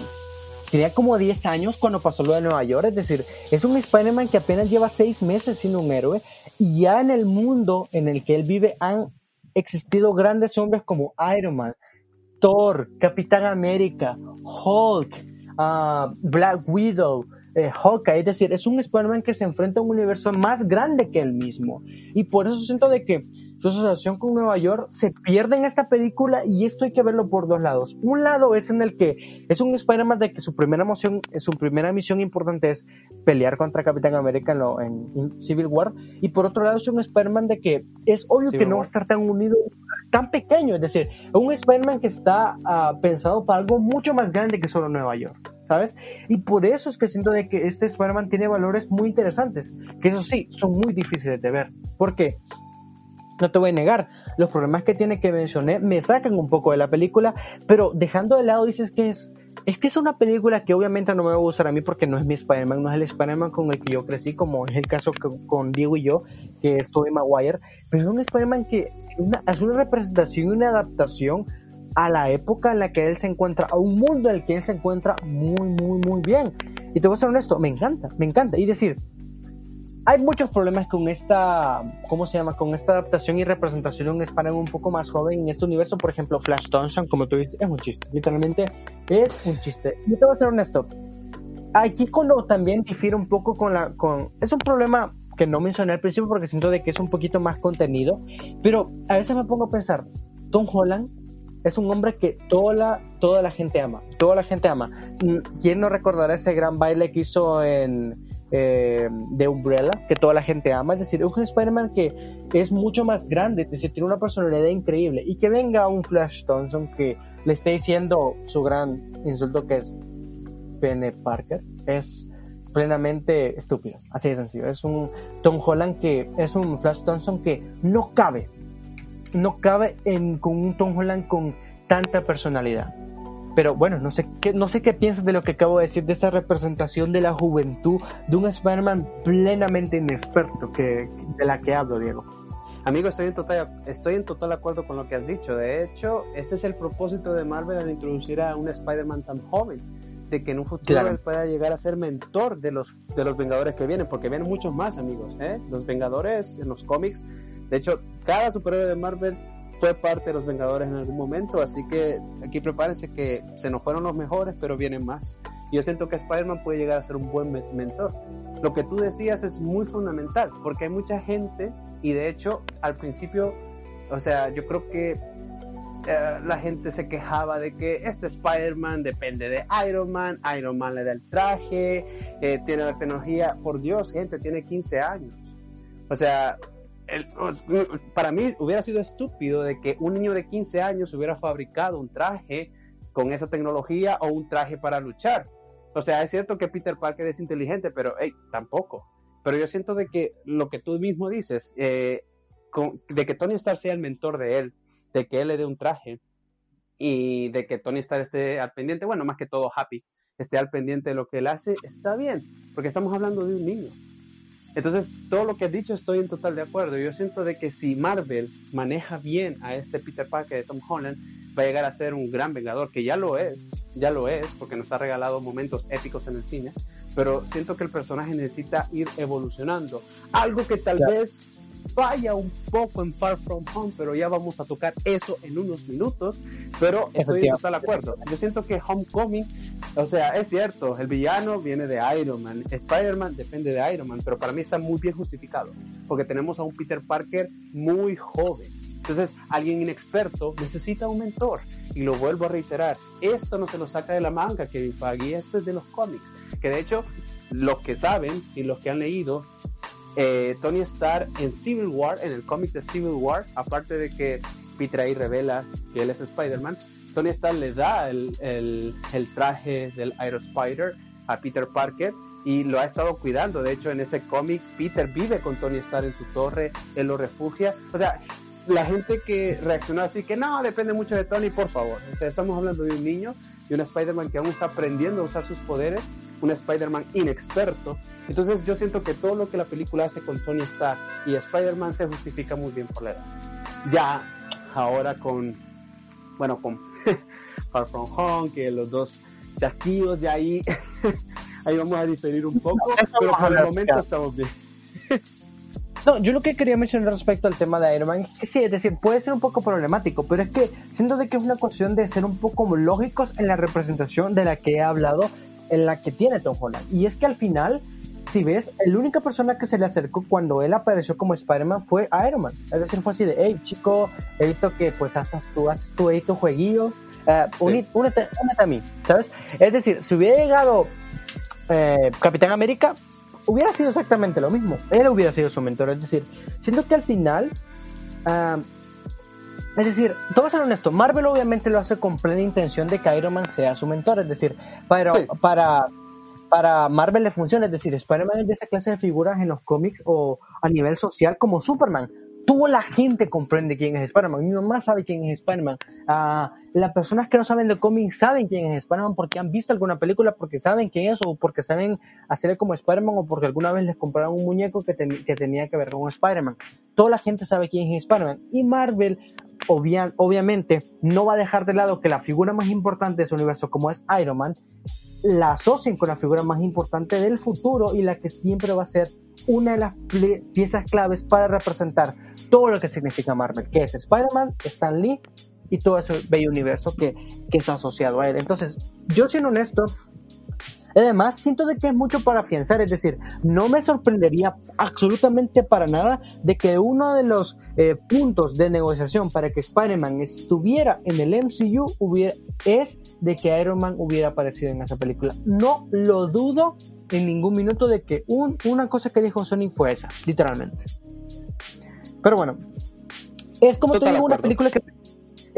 tenía como 10 años cuando pasó lo de Nueva York, es decir, es un Spider-Man que apenas lleva 6 meses siendo un héroe y ya en el mundo en el que él vive han existido grandes hombres como Iron Man, Thor, Capitán América, Hulk, uh, Black Widow, eh, Hawkeye, es decir, es un Spider-Man que se enfrenta a un universo más grande que él mismo. Y por eso siento de que su asociación con Nueva York se pierde en esta película y esto hay que verlo por dos lados. Un lado es en el que es un Spider-Man de que su primera misión, su primera misión importante es pelear contra Capitán América en, Civil War y por otro lado es un Spider-Man de que es obvio que no va a estar tan unido, tan pequeño, es decir, un Spider-Man que está ah, pensado para algo mucho más grande que solo Nueva York. ¿sabes? Y por eso es que siento de que este Spider-Man tiene valores muy interesantes, que eso sí, son muy difíciles de ver. ¿Por qué? No te voy a negar, los problemas que tiene que mencioné me sacan un poco de la película, pero dejando de lado dices que es es que es una película que obviamente no me va a gustar a mí porque no es mi Spider-Man, no es el Spider-Man con el que yo crecí, como es el caso con, Diego y yo, que es Tobey Maguire, pero es un Spider-Man que es una representación y una adaptación a la época en la que él se encuentra, a un mundo en el que él se encuentra muy, muy, muy bien. Y te voy a ser honesto, me encanta, me encanta. Y decir, hay muchos problemas con esta, ¿cómo se llama? Con esta adaptación y representación de un Spider-Man un poco más joven en este universo. Por ejemplo, Flash Thompson, como tú dices, es un chiste. Literalmente es un chiste. Y te voy a ser honesto. Aquí cuando también difiere un poco con la... Con, es un problema que no mencioné al principio porque siento de que es un poquito más contenido. Pero a veces me pongo a pensar, Tom Holland es un hombre que toda la, toda la gente ama, toda la gente ama. ¿Quién no recordará ese gran baile que hizo en, eh, de Umbrella, que toda la gente ama, es decir, un Spider-Man que es mucho más grande, es tiene una personalidad increíble, y que venga un Flash Thompson que le esté diciendo su gran insulto que es Pene Parker, es plenamente estúpido, así de sencillo, es un Tom Holland que es un Flash Thompson que no cabe, no cabe en, con un Tom Holland con tanta personalidad. Pero bueno, no sé qué, no sé qué piensas de lo que acabo de decir, de esta representación de la juventud de un Spider-Man plenamente inexperto que, de la que hablo, Diego. Amigo, estoy en, total, estoy en total acuerdo con lo que has dicho. De hecho, ese es el propósito de Marvel al introducir a un Spider-Man tan joven, de que en un futuro él pueda llegar a ser mentor de los, de los Vengadores que vienen, porque vienen muchos más, amigos. ¿eh? Los Vengadores en los cómics, de hecho, cada superhéroe de Marvel fue parte de los Vengadores en algún momento, así que aquí prepárense que se nos fueron los mejores, pero vienen más. Yo siento que Spider-Man puede llegar a ser un buen mentor. Lo que tú decías es muy fundamental, porque hay mucha gente, y de hecho al principio, o sea, yo creo que eh, la gente se quejaba de que este Spider-Man depende de Iron Man, Iron Man le da el traje, eh, tiene la tecnología, por Dios, gente, tiene 15 años. O sea, para mí hubiera sido estúpido de que un niño de 15 años hubiera fabricado un traje con esa tecnología o un traje para luchar. O sea, es cierto que Peter Parker es inteligente, pero hey, tampoco. Pero yo siento de que lo que tú mismo dices, eh, de que Tony Stark sea el mentor de él, de que él le dé un traje y de que Tony Stark esté al pendiente, bueno, más que todo Happy, esté al pendiente de lo que él hace, está bien, porque estamos hablando de un niño. Entonces, todo lo que has dicho estoy en total de acuerdo. Yo siento de que si Marvel maneja bien a este Peter Parker de Tom Holland, va a llegar a ser un gran vengador, que ya lo es, ya lo es, porque nos ha regalado momentos épicos en el cine, pero siento que el personaje necesita ir evolucionando. Algo que tal vez falla un poco en Far From Home, pero ya vamos a tocar eso en unos minutos, pero estoy en total acuerdo. Yo siento que Homecoming, o sea, es cierto, el villano viene de Iron Man, Spider-Man depende de Iron Man, pero para mí está muy bien justificado, porque tenemos a un Peter Parker muy joven. Entonces, alguien inexperto necesita un mentor. Y lo vuelvo a reiterar, esto no se lo saca de la manga, Kevin Feige, esto es de los cómics. Que de hecho, los que saben y los que han leído, eh, Tony Stark en Civil War, en el cómic de Civil War, aparte de que Peter ahí revela que él es Spider-Man, Tony Stark le da el, el, traje del Iron Spider a Peter Parker y lo ha estado cuidando. De hecho, en ese cómic, Peter vive con Tony Stark en su torre, él lo refugia. O sea, la gente que reaccionó así que no, depende mucho de Tony, por favor. O sea, estamos hablando de un niño y un Spider-Man que aún está aprendiendo a usar sus poderes, un Spider-Man inexperto. Entonces yo siento que todo lo que la película hace con Tony Stark y Spider-Man se justifica muy bien por la edad. Ya ahora con, bueno, con <laughs> Far From Home, que los dos chasquidos ya ahí, <laughs> ahí vamos a diferir un poco, <laughs> pero por el momento estamos bien. No, yo lo que quería mencionar respecto al tema de Iron Man es que sí, es decir, puede ser un poco problemático, pero es que siento de que es una cuestión de ser un poco lógicos en la representación de la que he hablado, en la que tiene Tom Holland. Y es que al final, si ves, la única persona que se le acercó cuando él apareció como Spider-Man fue Iron Man. Es decir, fue así de, hey, chico, he visto que pues haces tú, haces tú ahí tus jueguillos, uh, únete, únete, a mí, ¿sabes? Es decir, si hubiera llegado eh, Capitán América, hubiera sido exactamente lo mismo. Él hubiera sido su mentor. Es decir, siento que al final. es decir, todo ser honesto, Marvel obviamente lo hace con plena intención de que Iron Man sea su mentor. Es decir, para, para, para Marvel le funciona. Es decir, Spider-Man es de esa clase de figuras en los cómics o a nivel social como Superman toda la gente comprende quién es Spider-Man. Mi mamá sabe quién es Spider-Man. Uh, las personas que no saben de cómics saben quién es Spider-Man porque han visto alguna película, porque saben quién es, o porque saben hacer como Spider-Man, o porque alguna vez les compraron un muñeco que, que tenía que ver con Spider-Man. Toda la gente sabe quién es Spider-Man. Y Marvel, obviamente, no va a dejar de lado que la figura más importante de su universo, como es Iron Man, la asocien con la figura más importante del futuro y la que siempre va a ser una de las piezas claves para representar todo lo que significa Marvel, que es Spider-Man, Stan Lee y todo ese bello universo que, que es asociado a él. Entonces, yo siendo honesto, Además, siento de que es mucho para afianzar, es decir, no me sorprendería absolutamente para nada de que uno de los eh, puntos de negociación para que Spider-Man estuviera en el MCU hubiera, es de que Iron Man hubiera aparecido en esa película. No lo dudo en ningún minuto de que una cosa que dijo Sony fue esa, literalmente. Pero bueno, es como te digo, una película que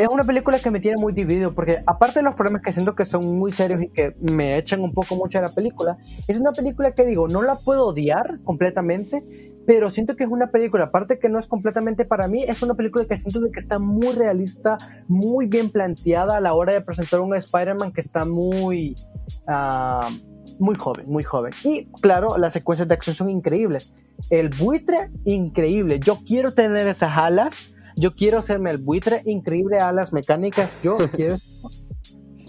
es una película que me tiene muy dividido porque aparte de los problemas que siento que son muy serios y que me echan un poco mucho de la película, es una película que digo, no la puedo odiar completamente, pero siento que es una película, aparte que no es completamente para mí, es una película que siento que está muy realista, muy bien planteada a la hora de presentar un Spider-Man que está muy... Uh, muy joven, muy joven. Y claro, las secuencias de acción son increíbles. El buitre, increíble. Yo quiero tener esas alas yo quiero hacerme el buitre increíble a las mecánicas, yo <laughs> quiero,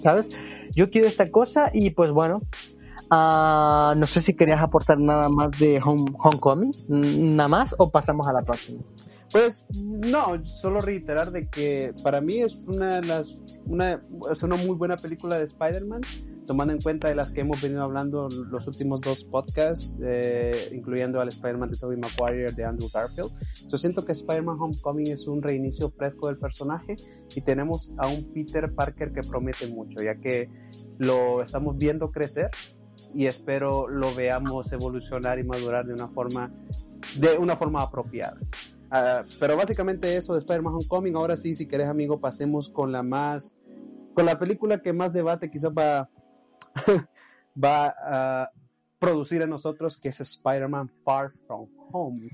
¿sabes? Yo quiero esta cosa y pues bueno, uh, no sé si querías aportar nada más de Home, Homecoming, nada más o pasamos a la próxima. Pues no, solo reiterar de que para mí es una de las una, es una muy buena película de Spider-Man tomando en cuenta de las que hemos venido hablando los últimos dos podcasts, eh, incluyendo al Spider-Man de Tobey Maguire de Andrew Garfield. Yo siento que Spider-Man Homecoming es un reinicio fresco del personaje y tenemos a un Peter Parker que promete mucho, ya que lo estamos viendo crecer y espero lo veamos evolucionar y madurar de una forma de una forma apropiada. Uh, pero básicamente eso de Spider-Man Homecoming. Ahora sí, si querés, amigo, pasemos con la más, con la película que más debate quizás va, <laughs> va a producir en nosotros, que es Spider-Man Far From Home.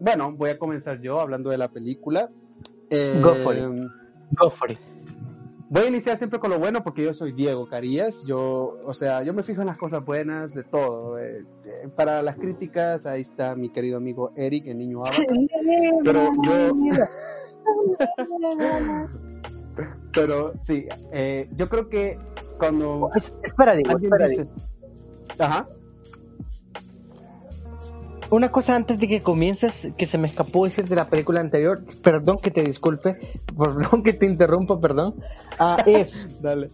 bueno, voy a comenzar yo hablando de la película. Go for it. Em, Go for it. Voy a iniciar siempre con lo bueno porque yo soy Diego Carías. Yo, o sea, yo me fijo en las cosas buenas de todo. Eh, para las críticas, ahí está mi querido amigo Eric, el niño <laughs> Pero yo. <laughs> Pero sí, eh, yo creo que cuando. Espera, digo, espera, Ajá. Una cosa antes de que comiences, que se me escapó decir de la película anterior, perdón que te disculpe, <laughs> perdón que te interrumpa, perdón. Ah, es. <laughs> Dale.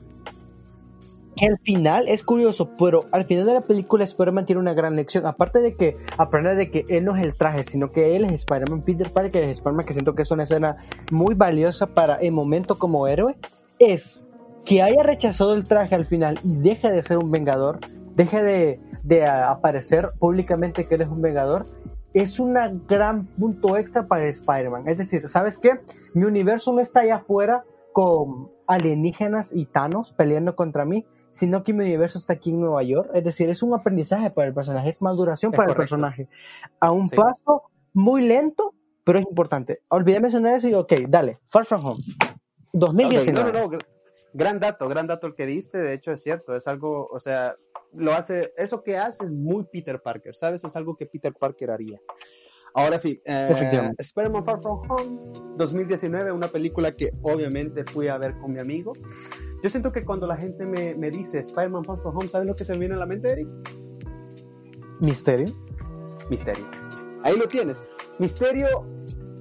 Al final es curioso, pero al final de la película Spider-Man tiene una gran lección. Aparte de que aprende de que él no es el traje, sino que él es Spider-Man, Peter Parker es Spider-Man, que siento que es una escena muy valiosa para el momento como héroe, es que haya rechazado el traje al final y deje de ser un vengador, deje de, aparecer públicamente que él es un vengador, es un gran punto extra para Spider-Man. Es decir, ¿sabes qué? Mi universo no está allá afuera con alienígenas y Thanos peleando contra mí, sino que mi universo está aquí en Nueva York. Es decir, es un aprendizaje para el personaje, es maduración para el personaje. A un paso muy lento, pero es importante. Olvidé mencionar eso y ok, dale, Far From Home. 2019. Gran dato, gran dato el que diste, de hecho es cierto, es algo, o sea, lo hace, eso que hace es muy Peter Parker, ¿sabes? Es algo que Peter Parker haría. Ahora sí, eh, Spider-Man Far From Home 2019, una película que obviamente fui a ver con mi amigo. Yo siento que cuando la gente me, me dice Spider-Man Far From Home, ¿sabes lo que se me viene a la mente, Eric? Misterio. Misterio. Ahí lo tienes. Misterio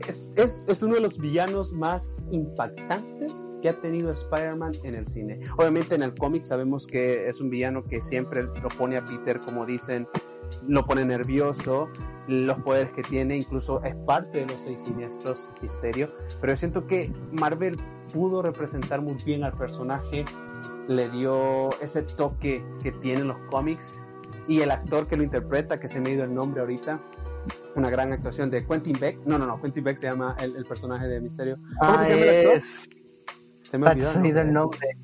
es, es, es uno de los villanos más impactantes que ha tenido Spider-Man en el cine. Obviamente en el cómic sabemos que es un villano que siempre lo pone a Peter, como dicen, lo pone nervioso, los poderes que tiene, incluso es parte de los seis siniestros misterio, pero yo siento que Marvel pudo representar muy bien al personaje, le dio ese toque que tienen los cómics y el actor que lo interpreta, que se me ha ido el nombre ahorita, una gran actuación de Quentin Beck. No, no, no, Quentin Beck se llama el, personaje de Misterio. ¿Cómo se llama el actor? Se me olvidó el nombre.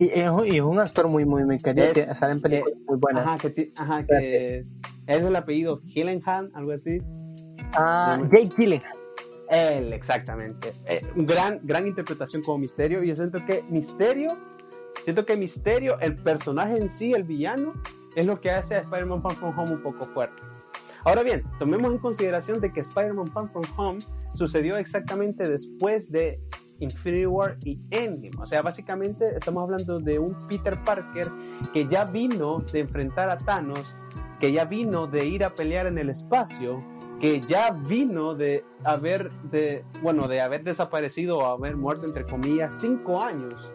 Y es, y es, un actor muy, muy, muy querido, que sale en películas muy buenas. Ajá, que, ajá, que es, es el apellido Gyllenhaal, algo así. Ah, Jake Gyllenhaal. Él, exactamente. Eh, gran, gran interpretación como Misterio. Y yo siento que Misterio, siento que Misterio, el personaje en sí, el villano, es lo que hace a Spider-Man Far From Home un poco fuerte. Ahora bien, tomemos en consideración de que Spider-Man Far From Home sucedió exactamente después de Infinity War y Endgame. O sea, básicamente estamos hablando de un Peter Parker que ya vino de enfrentar a Thanos, que ya vino de ir a pelear en el espacio, que ya vino de haber, bueno, de haber desaparecido o haber muerto, entre comillas, cinco años.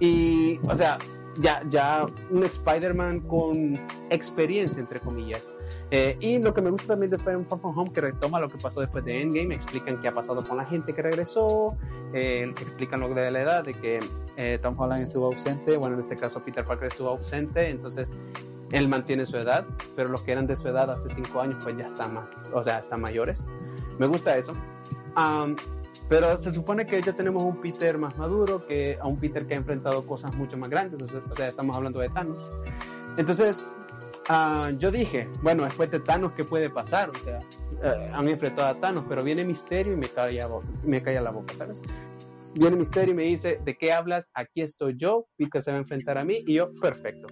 Y, o sea, ya, ya un Spider-Man con experiencia, entre comillas. Eh, y lo que me gusta también de Spider-Man Far From Home, que retoma lo que pasó después de Endgame, explican qué ha pasado con la gente que regresó, eh, explican lo de la edad, de que eh, Tom Holland estuvo ausente, bueno, en este caso Peter Parker estuvo ausente, entonces él mantiene su edad, pero los que eran de su edad hace cinco años, pues ya están más, o sea, están mayores. Me gusta eso. pero se supone que ya tenemos un Peter más maduro, que a un Peter que ha enfrentado cosas mucho más grandes, o sea, estamos hablando de Thanos. Entonces, uh, yo dije, bueno, después de Thanos, ¿qué puede pasar? O sea, uh, han enfrentado a Thanos, pero viene Misterio y me calla, me calla la boca, ¿sabes? Viene Misterio y me dice, ¿de qué hablas? Aquí estoy yo, Peter se va a enfrentar a mí y yo, perfecto.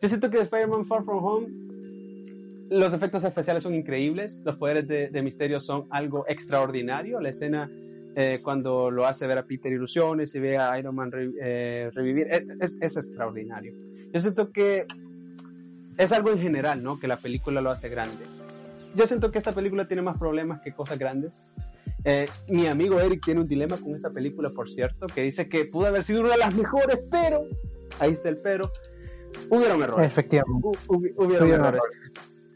Yo siento que Spider-Man Far From Home, los efectos especiales son increíbles, los poderes de, de Misterio son algo extraordinario, la escena eh, cuando lo hace ver a Peter ilusiones y ve a Iron Man eh, revivir, es, es, extraordinario. Yo siento que es algo en general, ¿no? Que la película lo hace grande. Yo siento que esta película tiene más problemas que cosas grandes. Eh, mi amigo Eric tiene un dilema con esta película, por cierto, que dice que pudo haber sido una de las mejores, pero, ahí está el pero, hubieron errores. Efectivamente. hubieron, errores.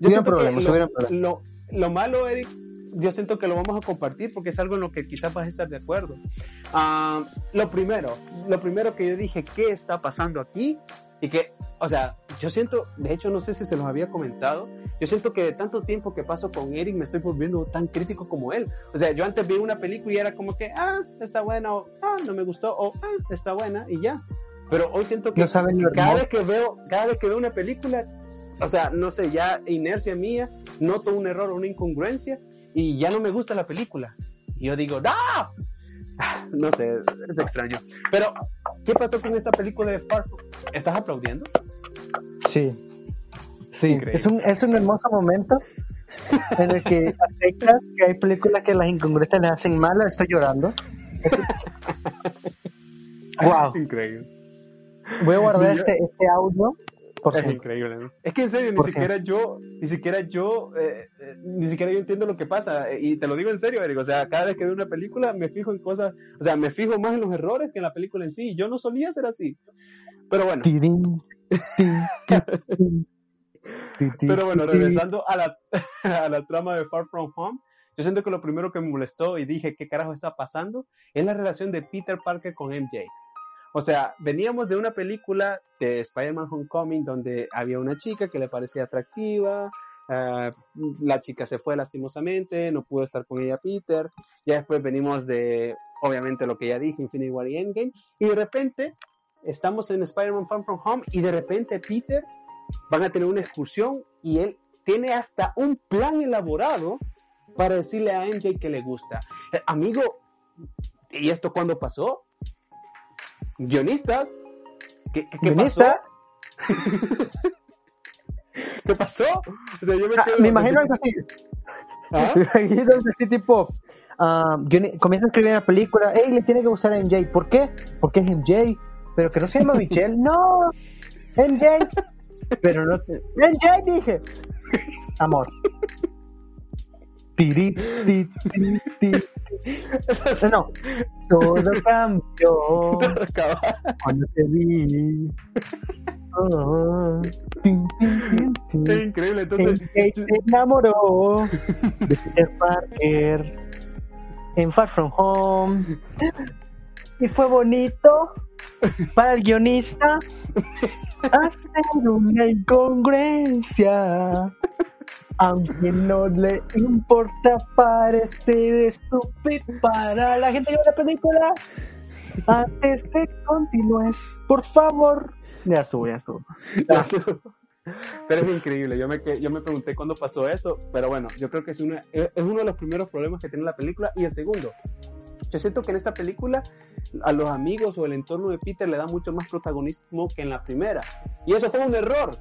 Yo problemas, lo, lo malo, Eric, yo siento que lo vamos a compartir porque es algo en lo que quizás vas a estar de acuerdo. Uh, lo primero, lo primero que yo dije, ¿qué está pasando aquí? Y que, o sea, yo siento, de hecho no sé si se los había comentado, yo siento que de tanto tiempo que paso con Eric me estoy volviendo tan crítico como él. O sea, yo antes vi una película y era como que, ah, está buena, o ah, no me gustó, o ah, está buena, y ya. Pero hoy siento que cada vez que veo, cada vez que veo una película, o sea, no sé, ya inercia mía, noto un error una incongruencia y ya no me gusta la película. Y yo digo, ¡no! <laughs> No sé, es extraño. Pero, ¿qué pasó con esta película de Far ¿Estás aplaudiendo? Sí. Sí, es un, es un hermoso momento en el que aceptas que hay películas que las incongruencias le hacen mal, estoy llorando. <laughs> wow. Increíble. Voy a guardar este, este audio es increíble. Es que en serio, ni siquiera yo, ni siquiera yo, eh, eh, ni siquiera yo entiendo lo que pasa. Eh, y te lo digo en serio, Eric. O sea, cada vez que veo una película me fijo en cosas, o sea, me fijo más en los errores que en la película en sí. Yo no solía ser así. Pero bueno. Pero bueno, regresando a la, <laughs> a la trama de Far From Home, yo siento que lo primero que me molestó y dije, ¿qué carajo está pasando? Es la relación de Peter Parker con MJ. O sea, veníamos de una película de Spider-Man Homecoming donde había una chica que le parecía atractiva, ah, la chica se fue lastimosamente, no pudo estar con ella Peter, ya después venimos de, obviamente, lo que ya dije, Infinity War y Endgame, y de repente estamos en Spider-Man Far From Home y de repente Peter van a tener una excursión y él tiene hasta un plan elaborado para decirle a MJ que le gusta. Eh, amigo, ¿y esto cuándo pasó? Guionistas. ¿Qué, qué ¿Guionistas? pasó? <laughs> ¿Qué pasó? O sea, yo me, ah, me imagino algo así. ¿Ah? <laughs> Me imagino algo así tipo. Uh, comienza a escribir una película, hey, le tiene que gustar a MJ. ¿Por qué? Porque es MJ. Pero que no se llama Michelle. <laughs> no, MJ. Pero no. MJ dije. Amor. Tiri, ti, ti, ti. No, todo cambió cuando te vi. Oh, es increíble, entonces. se enamoró de Peter Parker en Far From Home. Y fue bonito para el guionista hacer una incongruencia aunque no le importa parecer estúpido para la gente que la película. Antes que continúes, por favor. Ya subo, ya subo. Pero es increíble, yo me, yo me pregunté cuándo pasó eso, pero bueno, yo creo que es, una, es uno de los primeros problemas que tiene la película. Y el segundo, yo siento que en esta película a los amigos o el entorno de Peter le da mucho más protagonismo que en la primera. Y eso fue un error,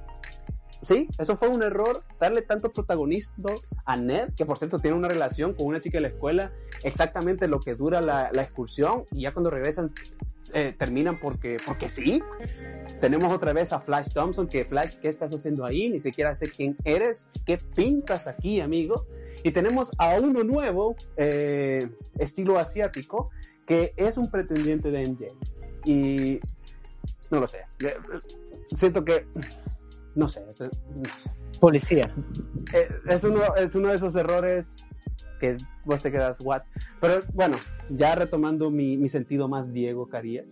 sí, eso fue un error, darle tanto protagonismo a Ned, que por cierto tiene una relación con una chica de la escuela, exactamente lo que dura la, excursión, y ya cuando regresan eh, terminan porque, porque sí. Tenemos otra vez a Flash Thompson, que Flash, ¿qué estás haciendo ahí? Ni siquiera sé quién eres, qué pintas aquí, amigo. Y tenemos a uno nuevo, eh, estilo asiático, que es un pretendiente de MJ. Y no lo sé. Siento que, no sé. Policía. Eh, es uno, es uno de esos errores que vos te quedas, what? Pero bueno, ya retomando mi, mi sentido más Diego Carías,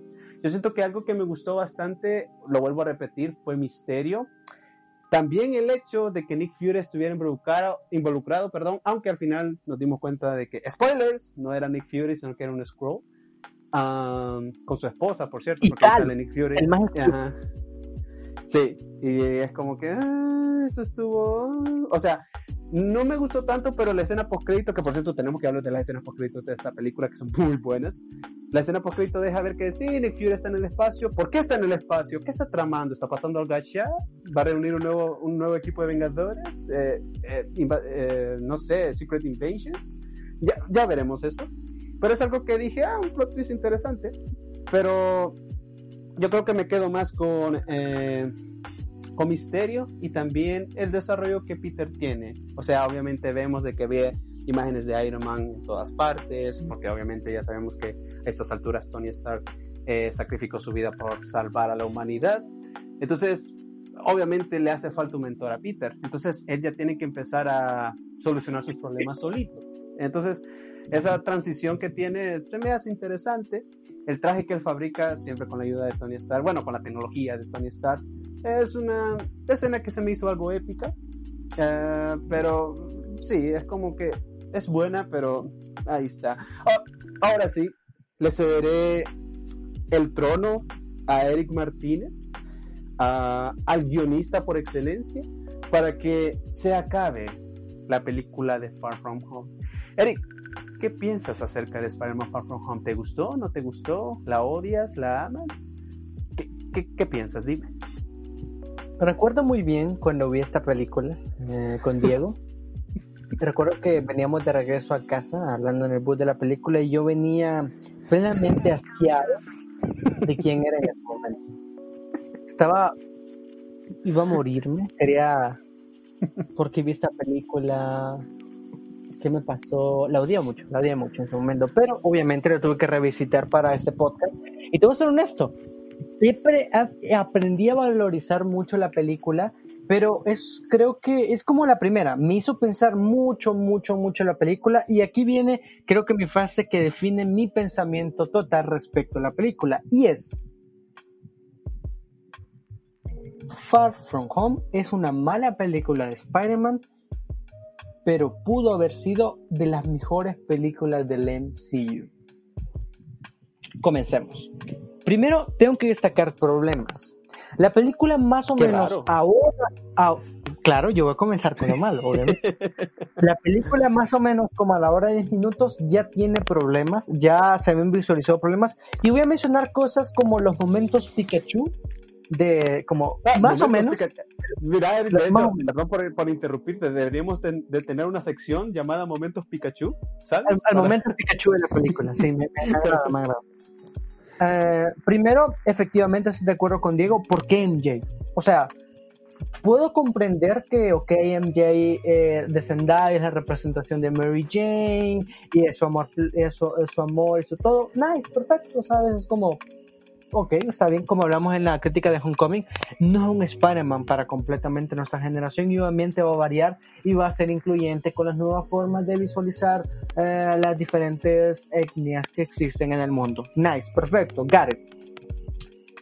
yo siento que algo que me gustó bastante, lo vuelvo a repetir, fue Misterio. También el hecho de que Nick Fury estuviera involucrado, involucrado perdón, aunque al final nos dimos cuenta de que, spoilers, no era Nick Fury, sino que era un Scroll. con su esposa, por cierto, porque sale Nick Fury. El más Sí, y es como que, ah, eso estuvo. O sea, no me gustó tanto, pero la escena post-crédito, que por cierto tenemos que hablar de las escenas post-crédito de esta película, que son <laughs> muy buenas. La escena post-crédito deja ver que sí, Nick Fury está en el espacio. ¿Por qué está en el espacio? ¿Qué está tramando? ¿Está pasando algo allá? ¿Va a reunir un nuevo, un nuevo equipo de Vengadores? Eh, eh, eh, no sé, Secret Invasions. Ya, ya veremos eso. Pero es algo que dije, ah, un plot twist interesante. Pero yo creo que me quedo más con con misterio y también el desarrollo que Peter tiene. O sea, obviamente vemos de que ve imágenes de Iron Man en todas partes, porque obviamente ya sabemos que a estas alturas Tony Stark eh, sacrificó su vida por salvar a la humanidad. Entonces, obviamente le hace falta un mentor a Peter. Entonces, él ya tiene que empezar a solucionar sus problemas solito. Entonces, esa transición que tiene se me hace interesante. El traje que él fabrica, siempre con la ayuda de Tony Stark, bueno, con la tecnología de Tony Stark, es una escena que se me hizo algo épica, eh, pero sí, es como que es buena, pero ahí está. Oh, ahora sí, le cederé el trono a Eric Martínez, al guionista por excelencia, para que se acabe la película de Far From Home. Eric, ¿qué piensas acerca de Spider-Man Far From Home? ¿Te gustó? ¿No te gustó? ¿La odias? ¿La amas? ¿Qué, qué piensas? Dime. Recuerdo muy bien cuando vi esta película eh, con Diego. <laughs> Recuerdo que veníamos de regreso a casa hablando en el bus de la película y yo venía plenamente asqueado de quién era en ese momento. Estaba, iba a morirme, quería, porque vi esta película, ¿qué me pasó? La odié mucho, la odié mucho en ese momento, pero obviamente lo tuve que revisitar para este podcast. Y te voy a ser honesto, siempre aprendí a valorizar mucho la película, pero es, creo que es como la primera, me hizo pensar mucho, mucho, mucho la película y aquí viene, creo que mi frase que define mi pensamiento total respecto a la película y es, Far From Home es una mala película de Spider-Man, pero pudo haber sido de las mejores películas del MCU. Comencemos. Primero, tengo que destacar problemas. La película más o menos ahora, claro, yo voy a comenzar con lo malo, <laughs> obviamente. La película más o menos como a la hora de 10 minutos ya tiene problemas, ya se ven visualizados problemas y voy a mencionar cosas como los momentos Pikachu de como ah, más o menos Mira, perdón por, interrumpirte, deberíamos de, tener una sección llamada Momentos Pikachu, ¿sabes? Al, momento Pikachu de la película, sí, me, me agrada, me agrada. Eh, primero, efectivamente estoy de acuerdo con Diego, ¿por qué MJ? O sea, puedo comprender que, ok, MJ eh, de Zendaya es la representación de Mary Jane y su amor, eso, su amor, eso todo, nice, perfecto, ¿sabes? Es como, ok, está bien, como hablamos en la crítica de Homecoming, no es un Spider-Man para completamente nuestra generación y obviamente va a variar y va a ser incluyente con las nuevas formas de visualizar eh, las diferentes etnias que existen en el mundo. Nice, perfecto, got it.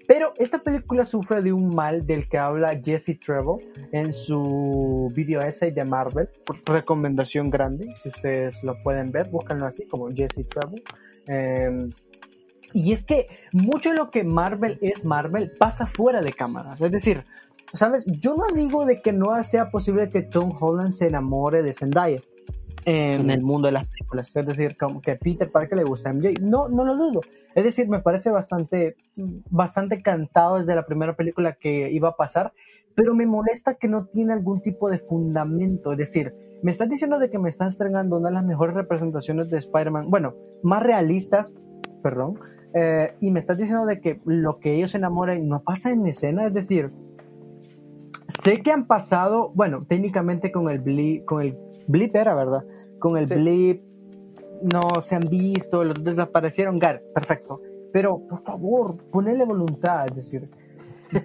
Pero esta película sufre de un mal del que habla Jesse Trevor en su video essay de Marvel, recomendación grande, si ustedes lo pueden ver, búsquenlo así como Jesse Trevor. Eh, y es que mucho de lo que Marvel es Marvel pasa fuera de cámaras. Es decir, ¿sabes? Yo no digo de que no sea posible que Tom Holland se enamore de Zendaya en el mundo de las películas. Es decir, como que Peter Parker le gusta a MJ. No, no lo dudo. Es decir, me parece bastante, bastante cantado desde la primera película que iba a pasar, pero me molesta que no tiene algún tipo de fundamento. Es decir, me estás diciendo de que me estás entregando una de las mejores representaciones de Spider-Man, bueno, más realistas, perdón, eh, y me estás diciendo de que lo que ellos se enamoran no pasa en escena, es decir, sé que han pasado, bueno, técnicamente con el blip, con el blip era, ¿verdad? Con el blip no se han visto, los desaparecieron, Gar, perfecto. Pero, por favor, ponele voluntad, es decir,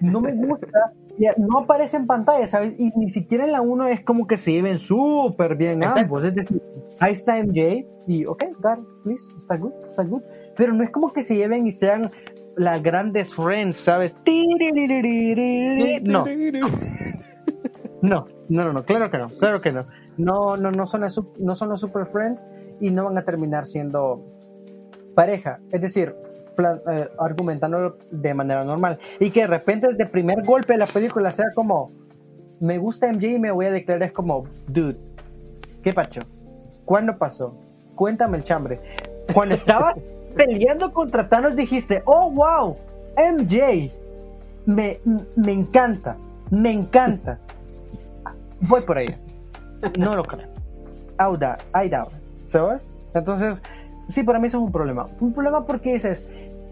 no me gusta, no aparece en pantalla, ¿sabes? Y ni siquiera en la 1 es como que se lleven súper bien ambos, es decir, ahí está MJ y, ok, Gar, please, está good, está good, pero no es como que se lleven y sean las grandes friends, ¿sabes? <laughs> No. No, no, no, claro que no, claro que no. No, no, no son, no son los super friends y no van a terminar siendo pareja. Es decir, eh, argumentando de manera normal. Y que de repente desde el primer golpe de la película sea como, me gusta MJ y me voy a declarar es como, dude, ¿qué pacho? ¿Cuándo pasó? Cuéntame el chambre. Cuando estabas <laughs> peleando contra Thanos dijiste, oh wow, MJ, me, me encanta, me encanta. <laughs> Voy por ahí. No lo creo. I doubt. ¿Sabes? Entonces, sí, para mí eso es un problema. Un problema porque dices,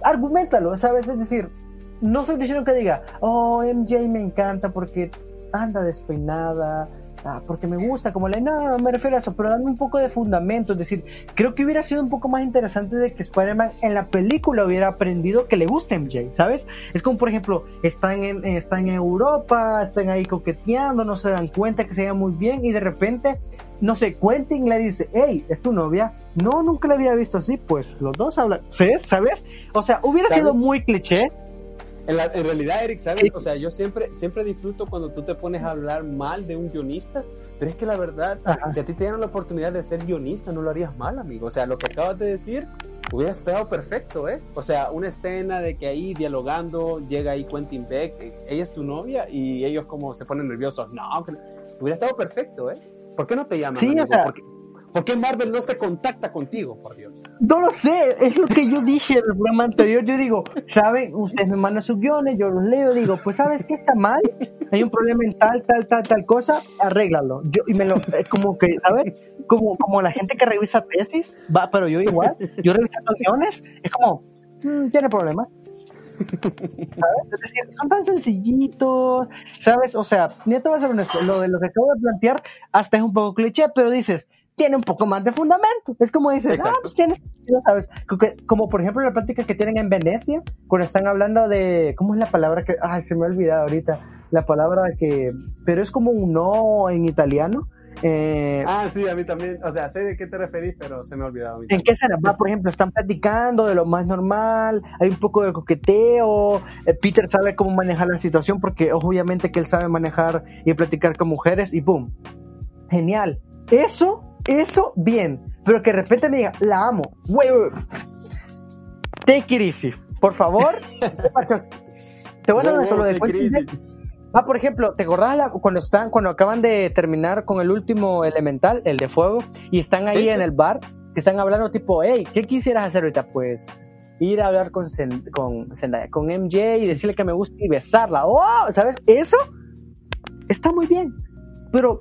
argumentalo, ¿sabes? Es decir, no estoy diciendo que diga, oh, MJ me encanta porque anda despeinada, ah, porque me gusta, como le, no, me refiero a eso, pero dame un poco de fundamento, es decir, creo que hubiera sido un poco más interesante de que Spider-Man en la película hubiera aprendido que le gusta MJ, ¿sabes? Es como, por ejemplo, están en, están en Europa, están ahí coqueteando, no se dan cuenta que se llevan muy bien y de repente no sé, Quentin le dice, hey, ¿es tu novia? No, nunca la había visto así, pues los dos hablan, ¿sabes? ¿Sabes? O sea, hubiera sido muy cliché. En, realidad, Eric, ¿sabes? O sea, yo siempre, siempre disfruto cuando tú te pones a hablar mal de un guionista, pero es que la verdad, si a ti te dieran la oportunidad de ser guionista, no lo harías mal, amigo. O sea, lo que acabas de decir hubiera estado perfecto, ¿eh? O sea, una escena de que ahí dialogando llega ahí Quentin Beck, ella es tu novia y ellos como se ponen nerviosos. No, hubiera estado perfecto, ¿eh? ¿Por qué no te llaman? Sí, ¿Por, qué, Marvel no se contacta contigo, por Dios? No lo sé, es lo que yo dije en el programa anterior. Yo digo, ¿saben? Ustedes me mandan sus guiones, yo los leo, digo, pues ¿sabes qué está mal? Hay un problema en tal, tal, tal, tal cosa, arréglalo. Yo, y me lo, es como que, ¿sabes? Como, como la gente que revisa tesis, va, pero yo igual, yo reviso los guiones, es como, mm, tiene problemas. ¿Sabes? Es decir, son tan sencillitos, ¿sabes? O sea, ni te vas a honesto, lo de lo que acabo de plantear hasta es un poco cliché, pero dices, tiene un poco más de fundamento. Es como dices, ah, pues tienes, ¿sabes? Como por ejemplo la práctica que tienen en Venecia, cuando están hablando de, ¿cómo es la palabra que, ay, se me ha olvidado ahorita, la palabra que, pero es como un no en italiano, eh, ah, sí, a mí también. O sea, sé de qué te referís, pero se me ha olvidado. ¿En qué se va? Por ejemplo, están platicando de lo más normal, hay un poco de coqueteo. Eh, Peter sabe cómo manejar la situación porque obviamente que él sabe manejar y platicar con mujeres y ¡pum! Genial. Eso, eso, bien. Pero que de repente me diga, la amo. Take it easy. Por favor. <laughs> Te voy a dar solo de Ah, por ejemplo, ¿te acordás cuando están, cuando acaban de terminar con el último elemental, el de fuego, y están ahí en el bar, que están hablando tipo, hey, ¿qué quisieras hacer ahorita? Pues ir a hablar con, con con MJ y decirle que me gusta y besarla. ¡Oh! ¿Sabes? Eso está muy bien, pero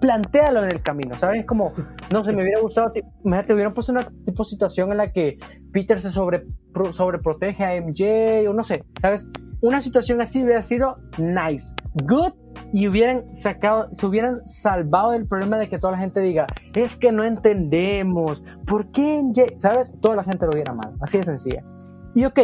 plantealo en el camino, ¿sabes? Como, no sé, me hubiera gustado, imagínate, hubieran puesto una tipo situación en la que Peter se sobre, sobreprotege a MJ, o no sé, ¿sabes? Una situación así hubiera sido nice, good, y hubieran sacado, se hubieran salvado del problema de que toda la gente diga, es que no entendemos, ¿por qué? ¿Sabes? Toda la gente lo viera mal, así de sencilla. Y ok,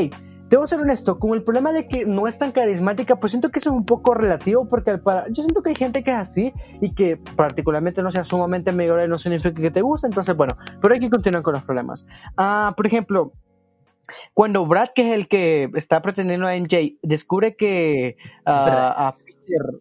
debo ser honesto, con el problema de que no es tan carismática, pues siento que eso es un poco relativo, porque para, yo siento que hay gente que es así y que particularmente no sea sumamente y no significa que te guste, entonces bueno, pero hay que continuar con los problemas. Ah, por ejemplo, cuando Brad, que es el que está pretendiendo a MJ, descubre que ah, a Peter,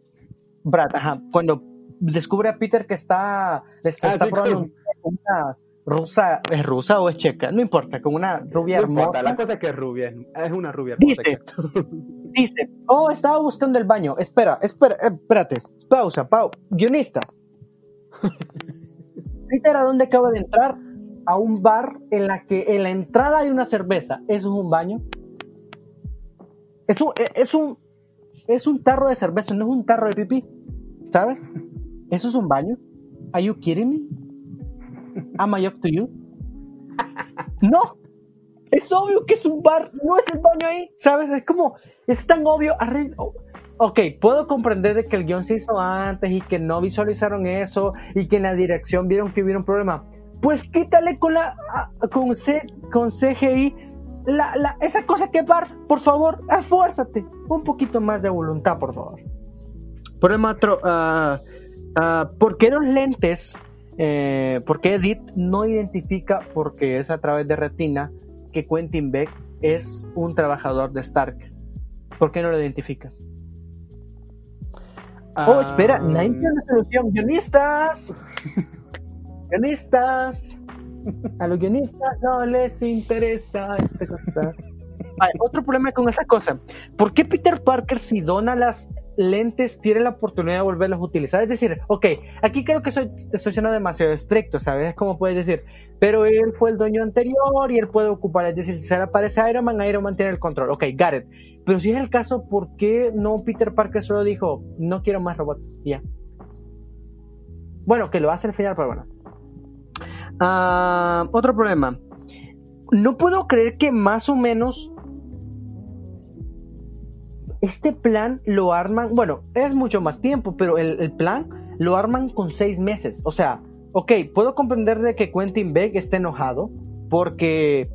Brad, ajá, cuando descubre a Peter que está, le está, ah, probando una rusa, ¿es rusa o es checa? No importa, con una rubia no hermosa. la cosa es que es rubia, es una rubia hermosa. Dice, <laughs> dice, oh, estaba buscando el baño, espera, espera, eh, espérate, pausa, pausa, guionista. <laughs> Peter, ¿a dónde acaba de entrar? A un bar en la que en la entrada hay una cerveza, ¿eso es un baño? Es un, e, es un, es un tarro de cerveza, no es un tarro de pipí, ¿sabes? ¿Eso es un baño? Are you kidding me? Am I up to you? No, es obvio que es un bar, no es el baño ahí, ¿sabes? Es como, es tan obvio. Ok, puedo comprender de que el guion se hizo antes y que no visualizaron eso y que en la dirección vieron que hubiera un problema pues quítale con la con, C, con CGI la, la, esa cosa que par, por favor, esfuérzate. Un poquito más de voluntad, por favor. Por el otro, uh, ¿por qué los lentes? Eh, ¿Por qué Edith no identifica, porque es a través de retina, que Quentin Beck es un trabajador de Stark? ¿Por qué no lo identifica? Oh, espera, nadie tiene una solución. Guionistas. <laughs> guionistas. A los guionistas no les interesa esta cosa. otro problema con esa cosa. ¿Por qué Peter Parker si dona las lentes tiene la oportunidad de volverlos a utilizar? Es decir, ok, aquí creo que soy, estoy siendo demasiado estricto, ¿sabes? Como puedes decir, pero él fue el dueño anterior y él puede ocupar, es decir, si se le aparece a Iron Man, Iron Man tiene el control. Ok, it. Pero si es el caso, ¿por qué no Peter Parker solo dijo, no quiero más robots? Ya. Bueno, que lo hace al final, pero bueno. Ah, otro problema. No puedo creer que más o menos este plan lo arman, bueno, es mucho más tiempo, pero el, plan lo arman con seis meses. O sea, ok, puedo comprender de que Quentin Beck esté enojado porque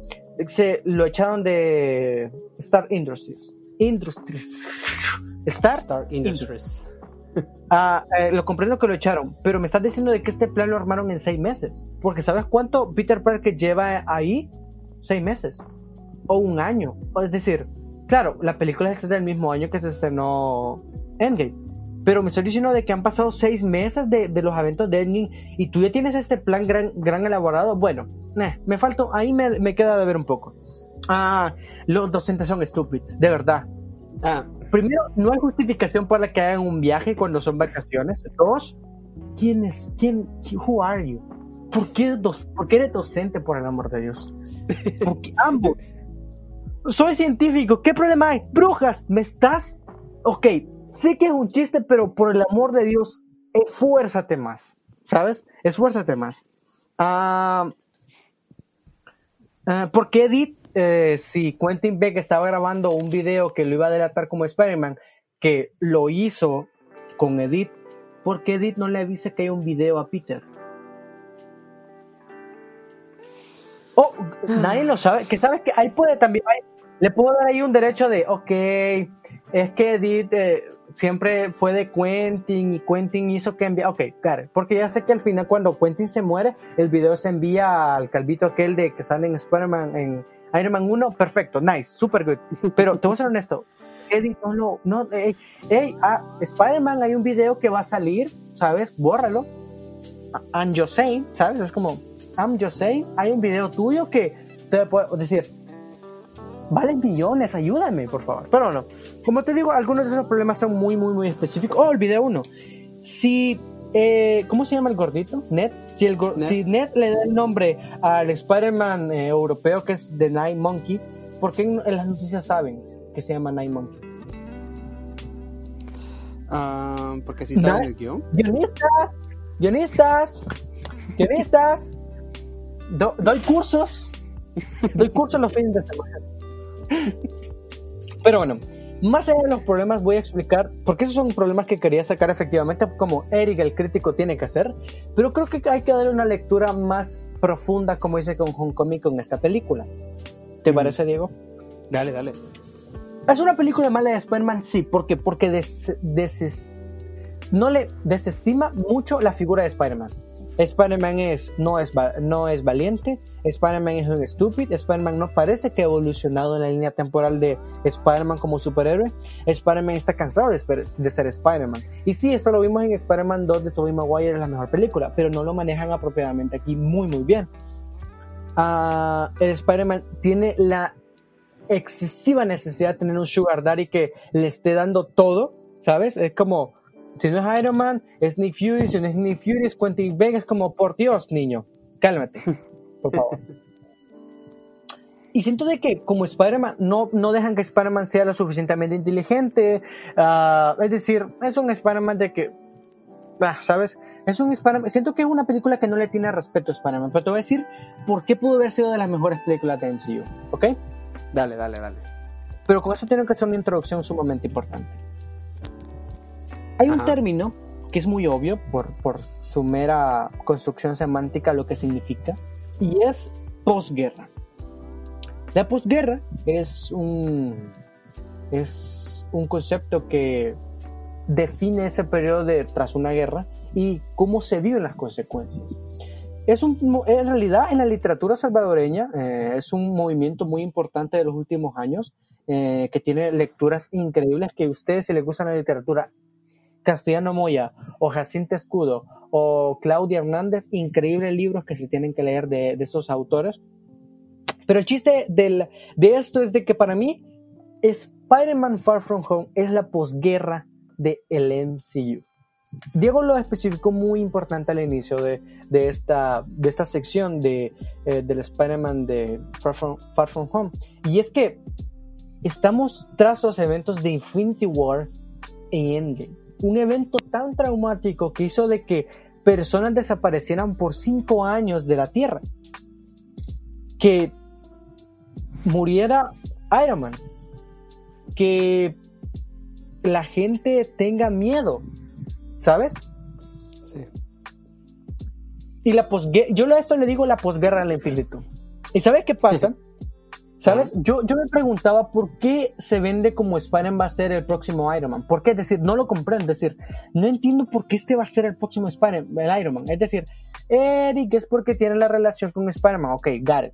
se lo echaron de Star Industries. Industries. Star, Star Industries. Ah, eh, lo comprendo que lo echaron, pero me estás diciendo de que este plan lo armaron en seis meses. Porque ¿sabes cuánto Peter Parker lleva ahí? Seis meses. O un año. Es decir, claro, la película es del mismo año que se estrenó Endgame. Pero me estoy diciendo de que han pasado seis meses de, los eventos de Endgame y tú ya tienes este plan gran, gran elaborado. Bueno, eh, me falta, ahí me, me, queda de ver un poco. Ah, los docentes son estúpidos, de verdad. Ah, primero, no hay justificación para que hagan un viaje cuando son vacaciones. Dos, ¿quién es? ¿Quién? Who are you? ¿Por qué, ¿Por qué eres docente, por el amor de Dios? Porque <laughs> ambos. Soy científico, ¿qué problema hay? Brujas, ¿me estás? Ok, sé que es un chiste, pero por el amor de Dios, esfuérzate más. ¿Sabes? Esfuérzate más. Ah, ah, ¿Por qué Edith eh, si Quentin Beck estaba grabando un video que lo iba a delatar como Spider-Man, que lo hizo con Edith, ¿por qué Edith no le avisa que hay un video a Peter? Oh, nadie lo sabe, que sabes que ahí puede también, le puedo dar ahí un derecho de, ok, es que Edith eh, siempre fue de Quentin y Quentin hizo que envía, ok, claro, porque ya sé que al final cuando Quentin se muere, el video se envía al calvito aquel de que sale en Spider-Man en Iron Man 1, perfecto, nice, super good. Pero te voy a ser honesto, Eddie no. No, hey, hey ah, Spider-Man hay un video que va a salir, ¿sabes? Bórralo. I'm just saying, ¿sabes? Es como, I'm just saying, hay un video tuyo que te puedo decir, vale millones, ayúdame, por favor. Pero no, como te digo, algunos de esos problemas son muy, muy, muy específicos. Oh, el video uno. Si eh, ¿cómo se llama el gordito? Ned. Si, el si Ned le da el nombre al Spider-Man eh, europeo que es The Night Monkey, ¿por qué en, las noticias saben que se llama Night Monkey? Ah, porque así está en el guion. Guionistas, guionistas, guionistas. doy cursos, doy cursos los fines de semana. Pero bueno, más allá de los problemas, voy a explicar, porque esos son problemas que quería sacar efectivamente, como Eric, el crítico, tiene que hacer, pero creo que hay que darle una lectura más profunda, como dice con Homecoming, con esta película. ¿Te parece, Diego? Dale, dale. ¿Es una película mala de Spider-Man? Sí, porque, porque no le desestima mucho la figura de Spider-Man. Spider-Man es, no, es, no es valiente, Spider-Man es un estúpido, Spider-Man no parece que ha evolucionado en la línea temporal de Spider-Man como superhéroe, Spider-Man está cansado de, ser Spider-Man. Y sí, esto lo vimos en Spider-Man 2 de Tobey Maguire, es la mejor película, pero no lo manejan apropiadamente aquí muy muy bien. Uh, el Spider-Man tiene la excesiva necesidad de tener un Sugar Daddy que le esté dando todo, ¿sabes? Es como, si no es Iron Man, es Nick Fury, si no es Nick Fury, es Quentin Beck, es como, por Dios, niño, cálmate. por favor. Y siento de que como Spider-Man no, no dejan que Spider-Man sea lo suficientemente inteligente. Ah, es decir, es un Spider-Man de que, ah, ¿sabes? Es un Spider-Man. Siento que es una película que no le tiene respeto a Spider-Man. Pero te voy a decir por qué pudo haber sido de las mejores películas de MCU. ¿Ok? Dale, dale, dale. Pero con eso tengo que hacer una introducción sumamente importante. Hay un término que es muy obvio por, por su mera construcción semántica lo que significa, y es posguerra. La posguerra es un, es un concepto que define ese periodo de tras una guerra y cómo se viven las consecuencias. Es un, en realidad, en la literatura salvadoreña eh, es un movimiento muy importante de los últimos años eh, que tiene lecturas increíbles que ustedes, si les gusta la literatura, Castellano Moya o Jacinto Escudo o Claudia Hernández, increíbles libros que se tienen que leer de, de esos autores. Pero el chiste del, de esto es de que para mí Spider-Man Far From Home es la posguerra del MCU. Diego lo especificó muy importante al inicio de, de esta, de esta sección de, eh, del Spider-Man de Far From, Far From Home. Y es que estamos tras los eventos de Infinity War y Endgame. Un evento tan traumático que hizo de que personas desaparecieran por cinco años de la Tierra. Que muriera Iron Man. Que la gente tenga miedo ¿sabes? Sí. Y la posguerra, yo a esto le digo la posguerra al infinito. ¿Y sabes qué pasa? ¿Sabes? Yo, yo me preguntaba por qué se vende como Spider-Man va a ser el próximo Iron Man. ¿Por qué? Es decir, no lo comprendo. Es decir, no entiendo por qué este va a ser el próximo Spider-Man, el Iron Man. Es decir, Eric es porque tiene la relación con Spider-Man. Ok, got it.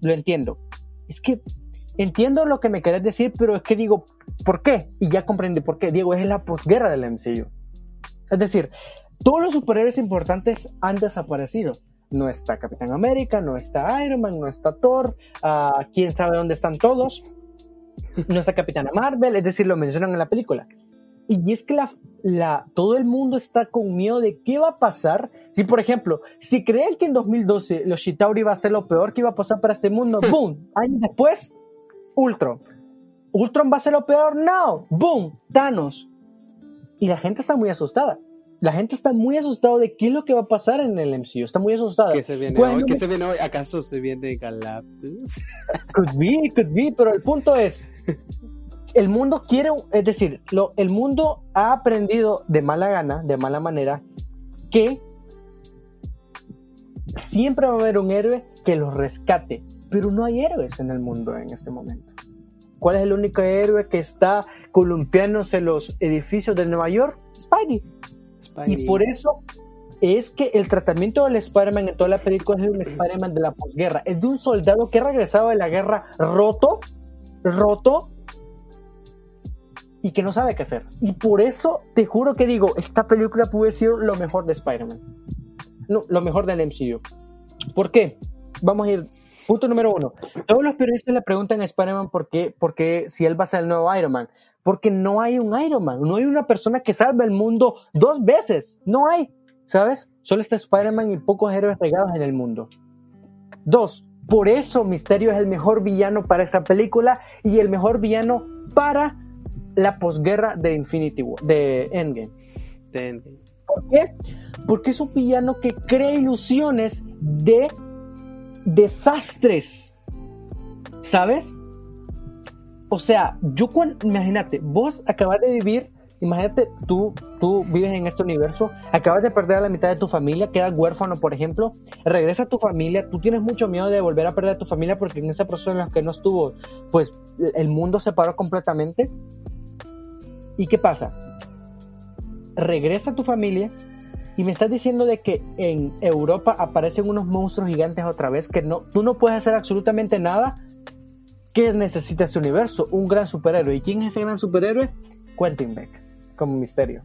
Lo entiendo. Es que entiendo lo que me querés decir, pero es que digo, ¿por qué? Y ya comprendí por qué. Diego, es la posguerra del MCU. Es decir, todos los superhéroes importantes han desaparecido. No está Capitán América, no está Iron Man, no está Thor, uh, quién sabe dónde están todos. No está Capitana Marvel, es decir, lo mencionan en la película. Y es que la, la, todo el mundo está con miedo de qué va a pasar si, por ejemplo, si creen que en 2012 los Chitauri iba a ser lo peor que iba a pasar para este mundo, <laughs> ¡boom! Años después, Ultron. ¿Ultron va a ser lo peor? No, ¡boom! Thanos y la gente está muy asustada. La gente está muy asustada de qué es lo que va a pasar en el MCU. Está muy asustada. ¿Qué se viene, hoy? ¿Qué se viene hoy? ¿Acaso se viene Galactus? <laughs> Could be, could be, pero el punto es, el mundo quiere, es decir, lo, el mundo ha aprendido de mala gana, de mala manera, que siempre va a haber un héroe que los rescate, pero no hay héroes en el mundo en este momento. ¿Cuál es el único héroe que está columpiándose los edificios de Nueva York? Spidey. Y por eso es que el tratamiento del Spider-Man en toda la película es de un Spider-Man de la posguerra. Es de un soldado que ha regresado de la guerra roto, roto, y que no sabe qué hacer. Y por eso te juro que digo, esta película puede ser lo mejor de Spider-Man. No, lo mejor del MCU. ¿Por qué? Vamos a ir Punto número uno. Todos los periodistas le preguntan a Spider-Man por qué, por qué si él va a ser el nuevo Iron Man. Porque no hay un Iron Man. No hay una persona que salve el mundo dos veces. No hay. ¿Sabes? Solo está Spider-Man y pocos héroes regados en el mundo. Dos. Por eso Misterio es el mejor villano para esta película y el mejor villano para la posguerra de Infinity War, de Endgame. De Endgame. ¿Por qué? Porque es un villano que crea ilusiones de desastres. ¿Sabes? O sea, yo cuando, imagínate, vos acabas de vivir, imagínate, tú, tú vives en este universo, acabas de perder a la mitad de tu familia, quedas huérfano, por ejemplo, regresa a tu familia, tú tienes mucho miedo de volver a perder a tu familia porque en ese proceso en el que no estuvo, pues el mundo se paró completamente. ¿Y qué pasa? Regresa a tu familia, y me estás diciendo de que en Europa aparecen unos monstruos gigantes otra vez, que no, tú no puedes hacer absolutamente nada. ¿Qué necesita este universo? Un gran superhéroe. ¿Y quién es ese gran superhéroe? Quentin Beck, como misterio.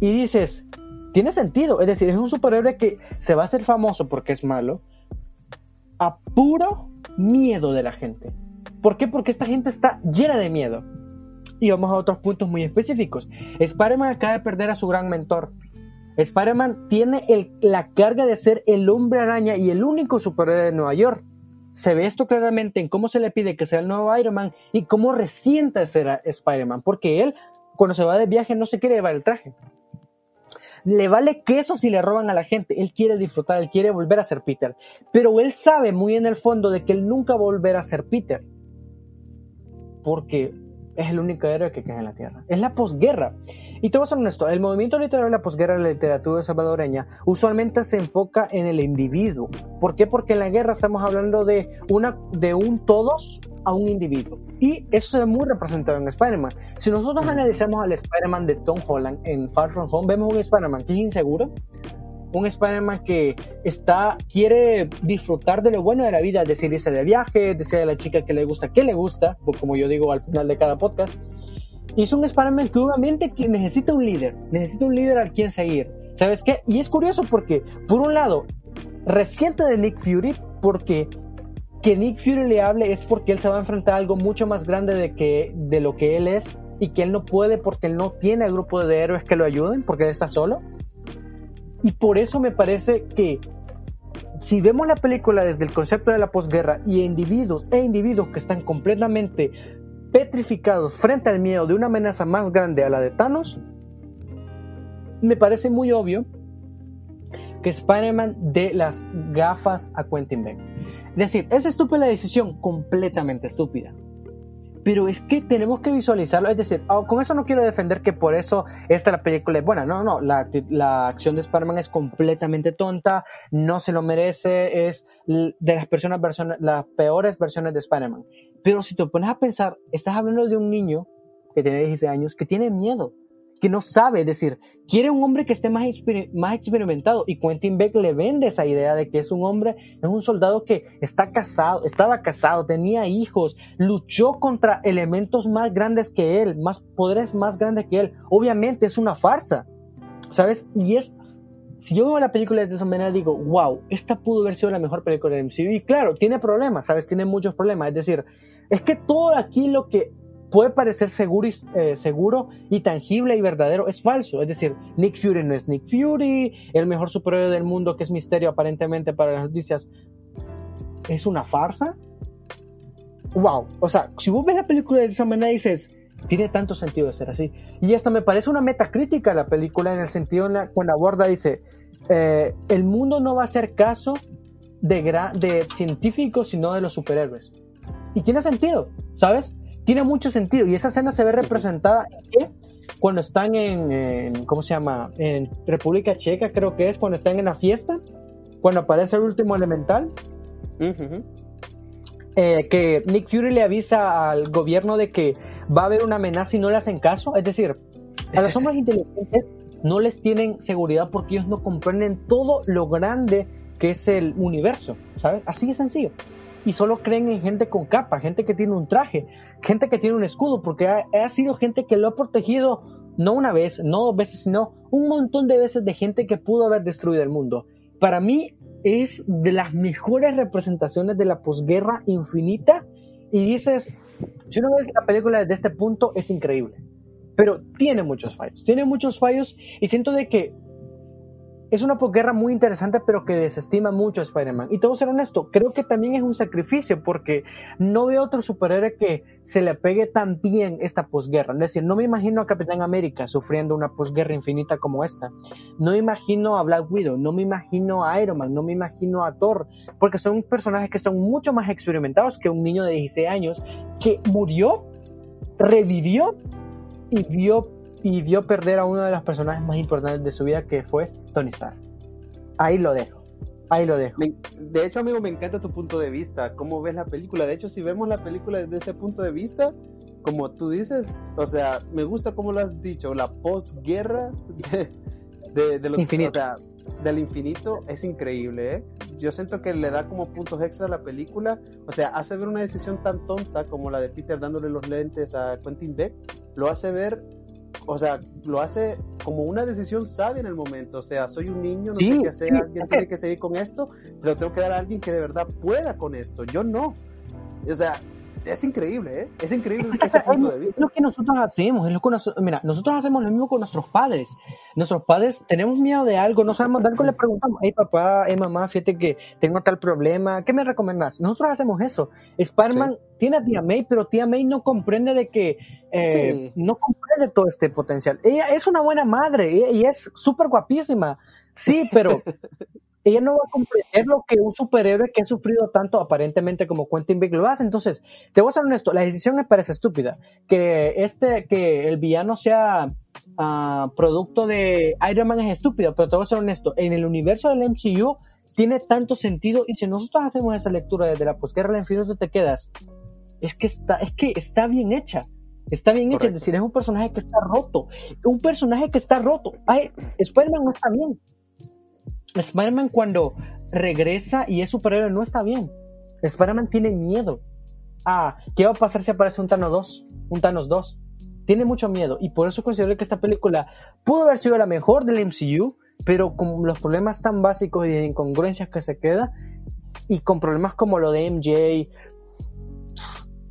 Y dices, tiene sentido. Es decir, es un superhéroe que se va a hacer famoso porque es malo, a puro miedo de la gente. ¿Por qué? Porque esta gente está llena de miedo. Y vamos a otros puntos muy específicos. Spider-Man acaba de perder a su gran mentor, Spider-Man tiene la carga de ser el hombre araña y el único superhéroe de Nueva York. Se ve esto claramente en cómo se le pide que sea el nuevo Iron Man y cómo resienta ser Spider-Man, porque él, cuando se va de viaje, no se quiere llevar el traje. Le vale queso si le roban a la gente. Él quiere disfrutar, él quiere volver a ser Peter. Pero él sabe muy en el fondo de que él nunca volverá a ser Peter. Porque es el único héroe que queda en la Tierra. Es la posguerra. Y te voy a ser honesto, el movimiento literario de la posguerra de la literatura salvadoreña usualmente se enfoca en el individuo. ¿Por qué? Porque en la guerra estamos hablando de, una, de un todos a un individuo. Y eso se ve muy representado en Spider-Man. Si nosotros analizamos al Spider-Man de Tom Holland en Far From Home, vemos un Spider-Man que es inseguro, un Spider-Man que está, quiere disfrutar de lo bueno de la vida, decir, irse de viaje, decir a la chica que le gusta, que le gusta, como yo digo al final de cada podcast. Y es un Spider-Man que obviamente necesita un líder, necesita un líder al quien seguir. ¿Sabes qué? Y es curioso porque, por un lado, reciente de Nick Fury, porque que Nick Fury le hable es porque él se va a enfrentar a algo mucho más grande de, que, de lo que él es y que él no puede porque él no tiene grupo de héroes que lo ayuden, porque él está solo. Y por eso me parece que si vemos la película desde el concepto de la posguerra y individuos e individuos que están completamente petrificados frente al miedo de una amenaza más grande a la de Thanos, me parece muy obvio que Spider-Man dé las gafas a Quentin Beck. Es decir, es estúpida la decisión, completamente estúpida. Pero es que tenemos que visualizarlo, es decir, oh, con eso no quiero defender que por eso esta la película es buena, no, no, la, acción de Spider-Man es completamente tonta, no se lo merece, es de las personas las peores versiones de Spider-Man. Pero si te pones a pensar, estás hablando de un niño que tiene 16 años que tiene miedo, que no sabe, es decir, quiere un hombre que esté más, más experimentado y Quentin Beck le vende esa idea de que es un hombre, es un soldado que está casado, estaba casado, tenía hijos, luchó contra elementos más grandes que él, más poderes más grandes que él. Obviamente es una farsa, ¿sabes? Y es si yo veo la película de esa manera, digo, wow, esta pudo haber sido la mejor película de MCU. Y claro, tiene problemas, ¿sabes? Tiene muchos problemas. Es decir, es que todo aquí lo que puede parecer seguro y, eh, seguro y tangible y verdadero es falso. Es decir, Nick Fury no es Nick Fury, el mejor superhéroe del mundo que es misterio aparentemente para las noticias es una farsa. Wow, o sea, si vos ves la película de esa manera dices, tiene tanto sentido de ser así. Y hasta me parece una metacrítica la película en el sentido en la, cuando aborda, dice, eh, el mundo no va a hacer caso de, de científicos, sino de los superhéroes. Y tiene sentido, ¿sabes? Tiene mucho sentido. Y esa escena se ve representada cuando están en, ¿cómo se llama? En República Checa, creo que es, cuando están en la fiesta, cuando aparece el último elemental. Eh, que Nick Fury le avisa al gobierno de que va a haber una amenaza y no le hacen caso. Es decir, a los hombres <laughs> inteligentes no les tienen seguridad porque ellos no comprenden todo lo grande que es el universo, ¿sabes? Así de sencillo. Y solo creen en gente con capa, gente que tiene un traje, gente que tiene un escudo, porque ha, sido gente que lo ha protegido no una vez, no dos veces, sino un montón de veces de gente que pudo haber destruido el mundo. Para mí es de las mejores representaciones de la posguerra infinita y dices, si uno ve la película desde este punto es increíble, pero tiene muchos fallos, tiene muchos fallos y siento de que es una posguerra muy interesante, pero que desestima mucho a Spider-Man. Y te voy a ser honesto, creo que también es un sacrificio, porque no veo otro superhéroe que se le pegue tan bien esta posguerra. Es decir, no me imagino a Capitán América sufriendo una posguerra infinita como esta. No me imagino a Black Widow, no me imagino a Iron Man, no me imagino a Thor, porque son personajes que son mucho más experimentados que un niño de 16 años que murió, revivió y vio y vio perder a uno de los personajes más importantes de su vida, que fue Tony Stark. Ahí lo dejo. Ahí lo dejo. De hecho, amigo, me encanta tu punto de vista. ¿Cómo ves la película? De hecho, si vemos la película desde ese punto de vista, como tú dices, o sea, me gusta como lo has dicho, la posguerra de, de, los, infinito. O sea, del infinito es increíble, ¿eh? Yo siento que le da como puntos extra a la película, o sea, hace ver una decisión tan tonta como la de Peter dándole los lentes a Quentin Beck, lo hace ver o sea, lo hace como una decisión sabia en el momento. O sea, soy un niño, no sé qué hacer, alguien tiene que seguir con esto, se lo tengo que dar a alguien que de verdad pueda con esto. Yo no. O sea, es increíble, ¿eh? Es increíble es, ese punto de vista. Es lo que nosotros hacemos, es lo que mira, nosotros hacemos lo mismo con nuestros padres. Nuestros padres tenemos miedo de algo, no sabemos, algo le preguntamos, hey papá, hey mamá, fíjate que tengo tal problema, ¿qué me recomiendas? Nosotros hacemos eso. Spider-Man tiene a tía May, pero tía May no comprende de que, eh, no comprende todo este potencial. Ella es una buena madre y es súper guapísima, sí, pero <laughs> ella no va a comprender lo que un superhéroe que ha sufrido tanto aparentemente como Quentin Big lo hace. Entonces, te voy a ser honesto, la decisión me parece estúpida. Que este, que el villano sea ah, producto de Iron Man es estúpido, pero te voy a ser honesto, en el universo del MCU tiene tanto sentido y si nosotros hacemos esa lectura desde la posguerra al infinito te quedas, es que está, es que está bien hecha. Está bien hecha, es decir, es un personaje que está roto. Un personaje que está roto. Ay, Spider-Man no está bien. Spider-Man cuando regresa y es superhéroe no está bien. Spider-Man tiene miedo. Ah, ¿qué va a pasar si aparece un Thanos 2? Un Thanos 2. Tiene mucho miedo y por eso considero que esta película pudo haber sido la mejor del MCU, pero con los problemas tan básicos y de incongruencias que se queda y con problemas como lo de MJ,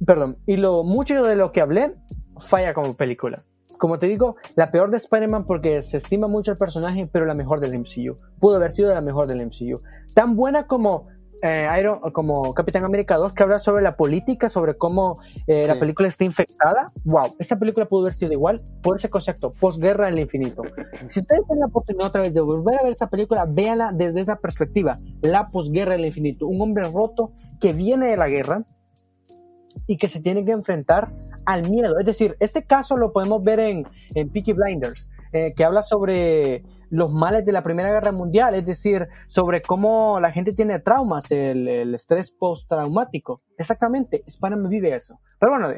perdón, y lo mucho de lo que hablé falla como película. Como te digo, la peor de Spider-Man porque se estima mucho el personaje, pero la mejor del MCU. Pudo haber sido la mejor del MCU. Tan buena como eh, Iron, como Capitán América 2, que habla sobre la política, sobre cómo eh, la película está infectada. Wow, esta película pudo haber sido igual por ese concepto, posguerra en el infinito. Si ustedes tienen la oportunidad otra vez de volver a ver esa película, véanla desde esa perspectiva, la posguerra en el infinito. Un hombre roto que viene de la guerra y que se tiene que enfrentar al miedo. Es decir, este caso lo podemos ver en, en Peaky Blinders, eh, que habla sobre los males de la Primera Guerra Mundial, es decir, sobre cómo la gente tiene traumas, el, el estrés postraumático. Exactamente, Spider-Man vive eso. Pero bueno,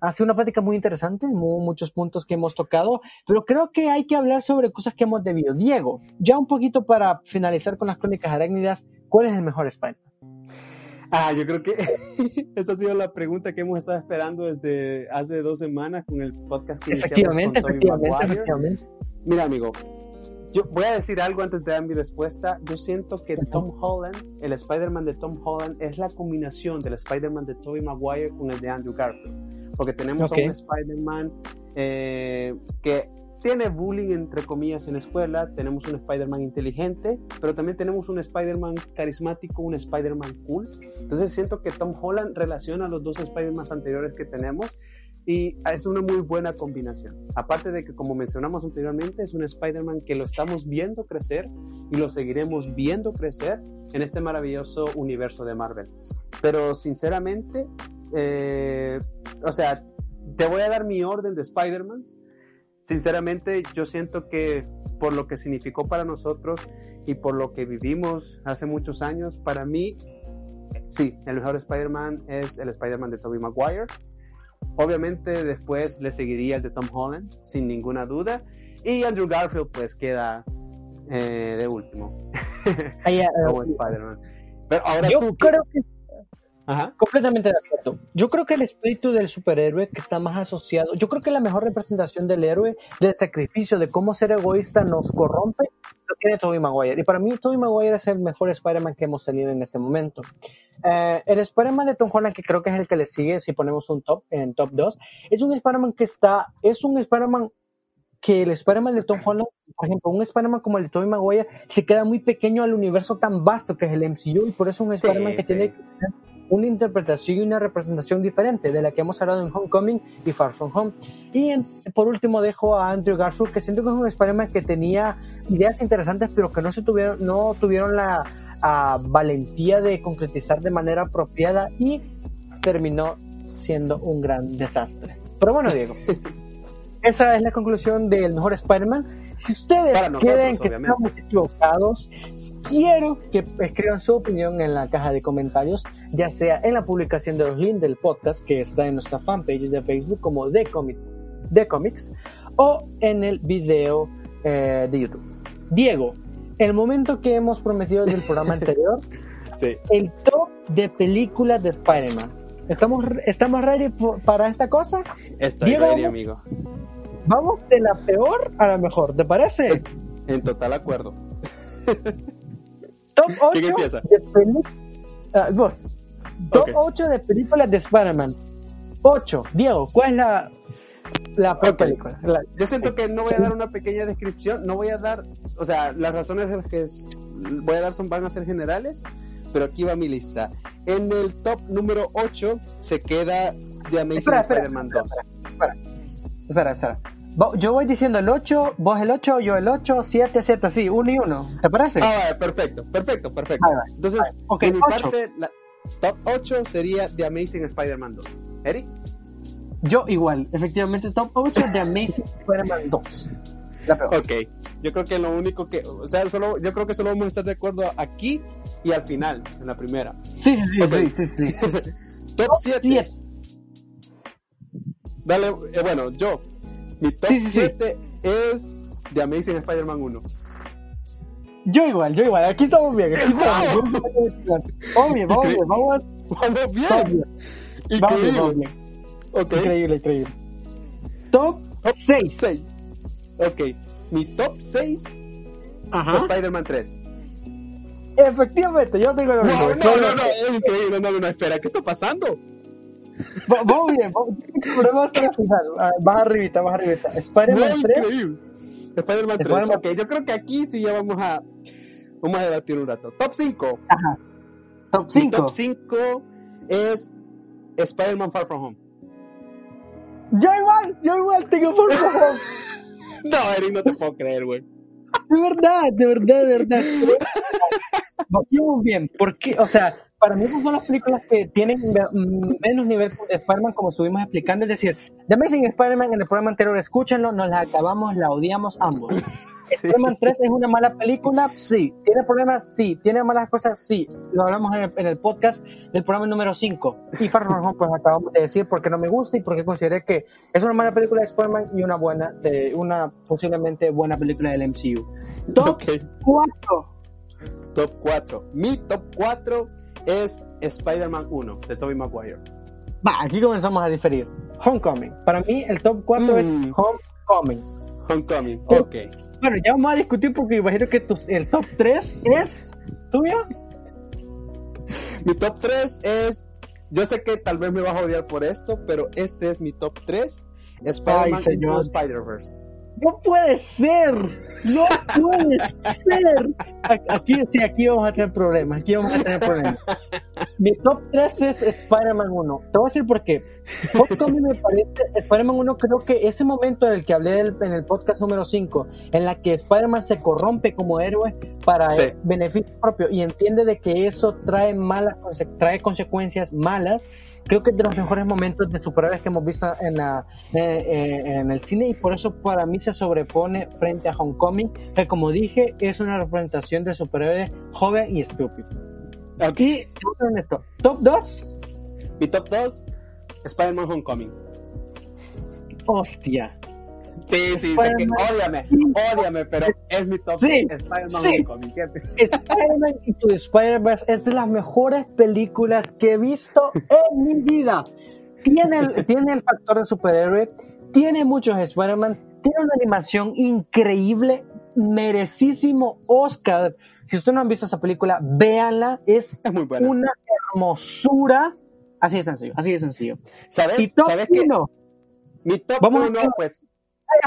ha sido una plática muy interesante, muchos puntos que hemos tocado, pero creo que hay que hablar sobre cosas que hemos debido. Diego, ya un poquito para finalizar con las crónicas arácnidas, ¿cuál es el mejor Spider-Man? Ah, yo creo que <laughs> esa ha sido la pregunta que hemos estado esperando desde hace dos semanas con el podcast que efectivamente, con efectivamente, efectivamente. Mira, amigo, yo voy a decir algo antes de dar mi respuesta. Yo siento que Tom Holland, el Spider-Man de Tom Holland, es la combinación del Spider-Man de Tobey Maguire con el de Andrew Garfield. Porque tenemos a un Spider-Man eh, que tiene bullying entre comillas en la escuela, tenemos un Spider-Man inteligente, pero también tenemos un Spider-Man carismático, un Spider-Man cool. Entonces siento que Tom Holland relaciona los dos Spider-Man anteriores que tenemos y es una muy buena combinación. Aparte de que, como mencionamos anteriormente, es un Spider-Man que lo estamos viendo crecer y lo seguiremos viendo crecer en este maravilloso universo de Marvel. Pero sinceramente, eh, o sea, te voy a dar mi orden de Spider-Man sinceramente yo siento que por lo que significó para nosotros y por lo que vivimos hace muchos años, para mí, sí, el mejor Spider-Man es el Spider-Man de Tobey Maguire. Obviamente después le seguiría el de Tom Holland, sin ninguna duda. Y Andrew Garfield pues queda eh, de último <laughs> como Spider-Man. Pero ahora yo creo que Completamente de acuerdo. Yo creo que el espíritu del superhéroe que está más asociado, yo creo que la mejor representación del héroe, del sacrificio, de cómo ser egoísta nos corrompe, lo tiene Tobey Maguire. Y para mí, Tobey Maguire es el mejor Spider-Man que hemos tenido en este momento. Eh, el Spider-Man de Tom Holland, que creo que es el que le sigue si ponemos un top en top 2, es un Spider-Man que está, es un Spider-Man que el Spider-Man de Tom Holland, por ejemplo, un Spider-Man como el de Tobey Maguire, se queda muy pequeño al universo tan vasto que es el MCU y por eso es un Spider-Man que tiene una interpretación y una representación diferente de la que hemos hablado en Homecoming y Far From Home. Y por último dejo a Andrew Garfield, que siento que es un Spider-Man que tenía ideas interesantes, pero que no, se tuvieron, no tuvieron la valentía de concretizar de manera apropiada y terminó siendo un gran desastre. Pero bueno, Diego. <laughs> esa es la conclusión del mejor Spider-Man. Si ustedes quieren que estamos equivocados, quiero que escriban su opinión en la caja de comentarios, ya sea en la publicación de los links del podcast que está en nuestra fanpage de Facebook como The, Comics o en el video eh, de YouTube. Diego, el momento que hemos prometido desde el programa anterior, <laughs> el top de películas de Spider-Man. ¿Estamos, ¿Estamos ready para esta cosa? Estoy ready, amigo. Vamos de la peor a la mejor, ¿te parece? En total acuerdo. <laughs> Top 8 de películas. Ah, vos. Top 8 de películas de Spider-Man. 8. Diego, ¿cuál es la, la peor película? Yo siento que no voy a dar una pequeña descripción, no voy a dar, o sea, las razones que voy a dar son, van a ser generales, pero aquí va mi lista. En el top número 8 se queda The Amazing Spider-Man 2. Espera, espera, espera. Yo voy diciendo el 8, vos el 8, yo el 8, 7, 7, así, 1 y 1. ¿Te parece? Ah, perfecto, perfecto, perfecto. Entonces, okay, mi parte, la top 8 sería The Amazing Spider-Man 2. ¿Eric? Yo igual, efectivamente, top 8 de Amazing <laughs> Spider-Man 2. La peor. Ok, yo creo que lo único que, o sea, solo, yo creo que solo vamos a estar de acuerdo aquí y al final, en la primera. Sí, sí, sí, Ok. sí, sí, sí. <laughs> Top 7. Dale, eh, bueno, yo, mi top Sí, sí, sí. 7 es The Amazing Spider-Man 1. Yo igual, yo igual. Aquí estamos bien. Aquí estamos <laughs> bien. Vamos bien, vamos bien, vamos Vamos bien. vamos bien. Vamos bien, vamos Increíble. bien. Ok. Increíble, increíble. Top 6. 6. Ok. Mi top 6, Ajá. Spider-Man 3. Efectivamente, yo tengo lo mismo. No, no, no, no, es increíble. No, no, no, espera, ¿qué está pasando? Va- Vamos bien, vamos. Vamos hasta la final. Más arribita, más arribita. Spider-Man 3. increíble. Spider-Man 3. Spider-Man- Ok, yo creo que aquí sí ya vamos a, vamos a debatir un rato. Top 5. Ajá. Top Mi 5. top 5 es Spider-Man Far From Home. Yo igual, yo igual tengo por favor. <laughs> No, Eric, no te puedo creer, güey. De verdad, de verdad, de verdad. <laughs> Vamos bien, porque, o sea, para mí esas son las películas que tienen mm, menos nivel de Spider-Man, como estuvimos explicando. Es decir, The Amazing Spider-Man en el programa anterior, escúchenlo, nos la acabamos, la odiamos ambos. <laughs> Sí. Spider-Man 3 es una mala película, sí. ¿Tiene problemas? Sí. ¿Tiene malas cosas? Sí. Lo hablamos en el, en el podcast del programa número 5. Y Far From pues acabamos de decir por qué no me gusta y por qué consideré que es una mala película de Spider-Man y una buena, de, una posiblemente buena película del MCU. Top Ok. 4. Top 4. Mi top 4 es Spider-Man 1 de Tobey Maguire. Va, aquí comenzamos a diferir. Homecoming. Para mí, el top 4 es Mm. Homecoming. Homecoming. Sí. Ok. Bueno, ya vamos a discutir porque imagino que tu- el top 3 es tuyo. Mi top 3 es. Yo sé que tal vez me vas a odiar por esto, pero este es mi top 3. Spider-Man Spider-Verse. No puede ser, no puede ser. Aquí sí, aquí vamos a tener problemas, aquí vamos a tener problemas. Mi top 3 es Spider-Man 1. Te voy a decir por qué. Homecoming me parece, Spider-Man 1 creo que ese momento del que hablé del- en el podcast número 5, en la que Spider-Man se corrompe como héroe para Sí. beneficio propio y entiende de que eso trae malas trae consecuencias malas, creo que es de los mejores momentos de superhéroes que hemos visto en, la, eh, eh, en el cine y por eso para mí se sobrepone frente a Homecoming, que como dije es una representación de superhéroe joven y estúpido. Ok. Y te voy a ser honesto, top 2, Mi top 2, Spider-Man Homecoming. hostia. Sí, sí, sé que ódiame, ódiame, pero es mi top Sí, 2, Spider-Man sí. Homecoming. ¿Qué te- Spider-Man Into the Spider-Verse es de las mejores películas que he visto en mi vida. Tiene el, <laughs> tiene el factor de superhéroe, tiene muchos Spider-Man, tiene una animación increíble, merecísimo Oscar. Si ustedes no han visto esa película, véanla, es Es muy buena. una hermosura. Así de sencillo, así de sencillo. Y ¿Sabes? top ¿Sabes qué? uno, Mi top Vamos a 1, hacer- pues,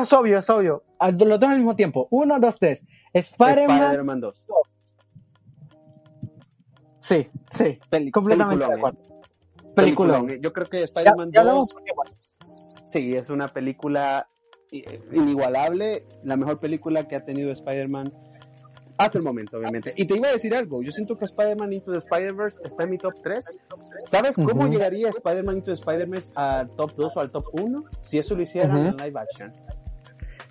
es obvio, es obvio. A- Los dos al mismo tiempo. Uno, dos, tres. Spider-Man. Spider-Man 2. sí, sí. Peli- Completamente de peliculón, acuerdo. eh. Película. Peliculón, eh. Yo creo que Spider-Man ya 2 hablamos porque, bueno, Sí, es una película eh, inigualable, la mejor película que ha tenido Spider-Man hasta el momento, obviamente. Y te iba a decir algo, yo siento que Spider-Man Into the Spider-Verse está en mi top 3. ¿Sabes cómo llegaría Spider-Man Into the Spider-Verse al top 2 o al top 1 si eso lo hicieran en live action?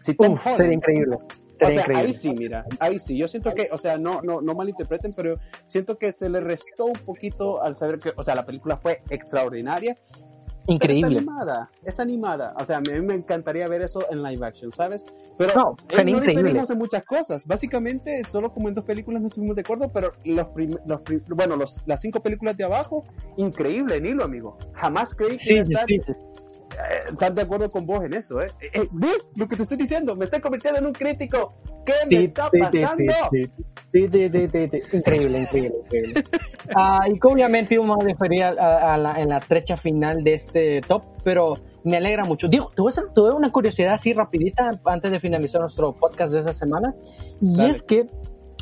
Si Tom Uf, sería increíble. o Sería sea, increíble. ahí sí, mira, ahí sí. Yo siento que, o sea, no, no, no malinterpreten, pero siento que se le restó un poquito al saber que, o sea, la película fue extraordinaria, Increíble. Es animada, es animada. O sea, a mí me encantaría ver eso en live action, ¿sabes? Pero No, eh, no diferimos en muchas cosas. Básicamente, solo como en dos películas no estuvimos de acuerdo, pero los, los bueno, los, las cinco películas de abajo, increíble, Nilo, amigo. Jamás creí que Sí, iba a sí, estar, sí, sí. Estar de acuerdo con vos en eso, ¿eh? Eh, eh, ¿Ves lo que te estoy diciendo? Me estoy convirtiendo en un crítico. ¿Qué me está pasando? Increíble, increíble, increíble. Ah, y que obviamente íbamos a diferir a- a la- en la trecha final de este top, pero me alegra mucho. Digo, tuve, esa- tuve una curiosidad así rapidita antes de finalizar nuestro podcast de esa semana, y Dale. es que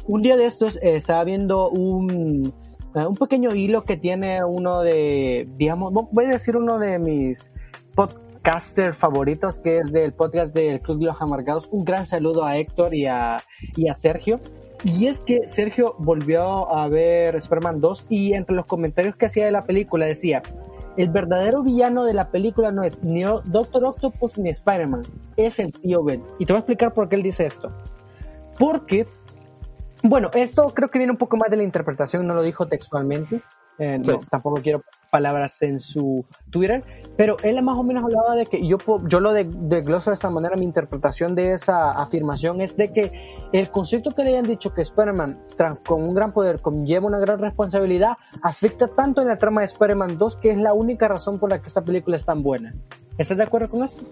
un día de estos eh, estaba viendo un, eh, un pequeño hilo que tiene uno de, digamos, voy a decir uno de mis podcaster favoritos, que es del podcast del Club de los Amargados. Un gran saludo a Héctor y a, Sergio. Y es que Sergio volvió a ver Superman 2 y entre los comentarios que hacía de la película decía, el verdadero villano de la película no es ni Doctor Octopus ni Spider-Man, es el tío Ben. Y te voy a explicar por qué él dice esto. Porque, bueno, esto creo que viene un poco más de la interpretación, no lo dijo textualmente, eh, tampoco quiero palabras en su Twitter, pero él más o menos hablaba de que yo, yo lo desgloso de esta manera, mi interpretación de esa afirmación es de que el concepto que le hayan dicho que Spider-Man con un gran poder conlleva una gran responsabilidad afecta tanto en la trama de Spider-Man 2 que es la única razón por la que esta película es tan buena. ¿Estás de acuerdo con esto?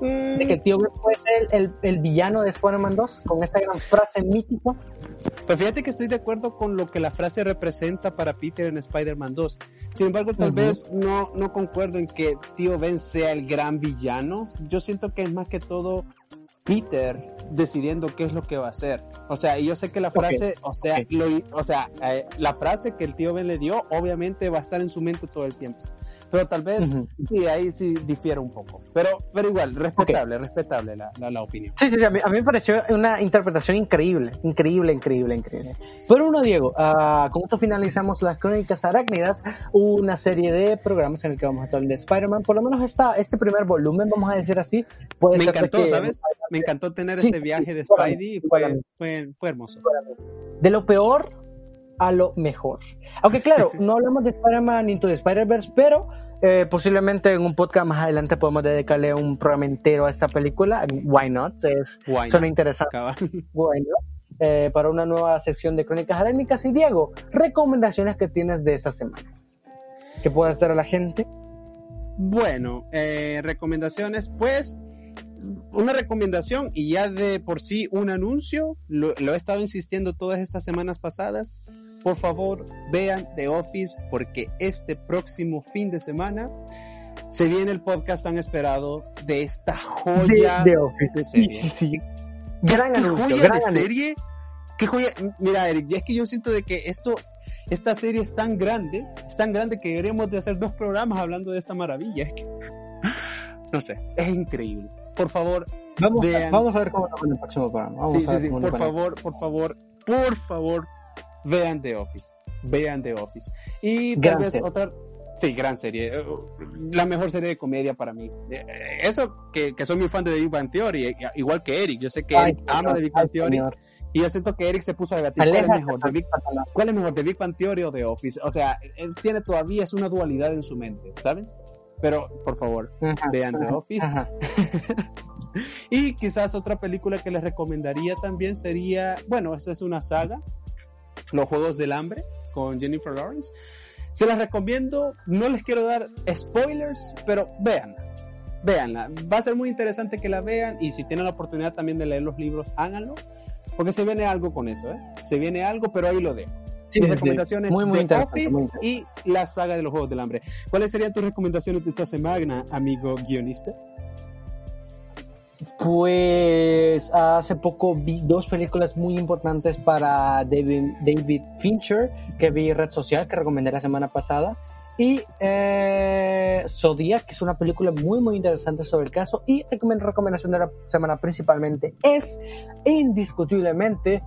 De que el tío puede ser el, villano de Spider-Man 2 con esta gran frase mítica. Pues fíjate que estoy de acuerdo con lo que la frase representa para Peter en Spider-Man 2. Sin embargo, tal vez no, no concuerdo en que Tío Ben sea el gran villano. Yo siento que es más que todo Peter decidiendo qué es lo que va a hacer. O sea, y yo sé que la frase, o sea, o sea, eh, la frase que el tío Ben le dio, obviamente va a estar en su mente todo el tiempo. Pero tal vez, sí, ahí sí difiere un poco. Pero, pero igual, respetable, respetable la, la, opinión. Sí, sí, a mí, me pareció una interpretación increíble, increíble, increíble, increíble. Pero uno, Diego, uh, con esto finalizamos las crónicas arácnidas, una serie de programas en el que vamos a hablar de Spider-Man. Por lo menos esta, este primer volumen, vamos a decir así, puede me encantó, ¿sabes? Me encantó tener este viaje de Spidey, fue, fue, fue hermoso. De lo peor a lo mejor. Aunque claro, <laughs> no hablamos de Spider-Man ni de Spider-Verse, pero eh, posiblemente en un podcast más adelante podemos dedicarle un programa entero a esta película. Why not? Es, suena interesante. <laughs> Eh, para una nueva sesión de Crónicas Arénicas. Y Diego, recomendaciones que tienes de esa semana. ¿Qué puede hacer a la gente? Bueno, eh, recomendaciones, pues una recomendación y ya de por sí un anuncio, lo, he estado insistiendo todas estas semanas pasadas, por favor vean The Office porque este próximo fin de semana se viene el podcast tan esperado de esta joya de, Office. serie. Sí, sí, Gran anuncio, joya de serie. Qué joya. Mira, Eric, ya es que yo siento de que esto, esta serie es tan grande, es tan grande que deberíamos de hacer dos programas hablando de esta maravilla. Es que, no sé, es increíble. Por favor, vamos, vean. vamos a ver cómo va en el próximo programa. sí, sí, sí. Por favor, por favor, por favor, vean The Office. Vean The Office. Y tal vez otra. Sí, gran serie. La mejor serie de comedia para mí. Eh, eso que, que soy muy fan de The Big Bang Theory, igual que Eric. Yo sé que Eric ama The Big Bang Theory. Y yo siento que Eric se puso a debatir cuál es mejor, Big, cuál es mejor, The Big Bang Theory o The Office. O sea, él tiene todavía es una dualidad en su mente, ¿saben? Pero, por favor, vean The Office. <laughs> y quizás otra película que les recomendaría también sería, bueno, esta es una saga, los Juegos del Hambre con Jennifer Lawrence. Se las recomiendo, no les quiero dar spoilers, pero véanla, véanla. Va a ser muy interesante que la vean y si tienen la oportunidad también de leer los libros, háganlo, porque se viene algo con eso, ¿eh? Se viene algo, pero ahí lo dejo. Sí, Mis recomendaciones muy, muy de Office y la saga de los Juegos del Hambre. ¿Cuáles serían tus recomendaciones de esta semana, amigo guionista? Pues hace poco vi dos películas muy importantes para David, Fincher que vi Red Social, que recomendé la semana pasada. Y eh, Zodiac, que es una película muy, muy interesante sobre el caso. Y recomendación de la semana principalmente es indiscutiblemente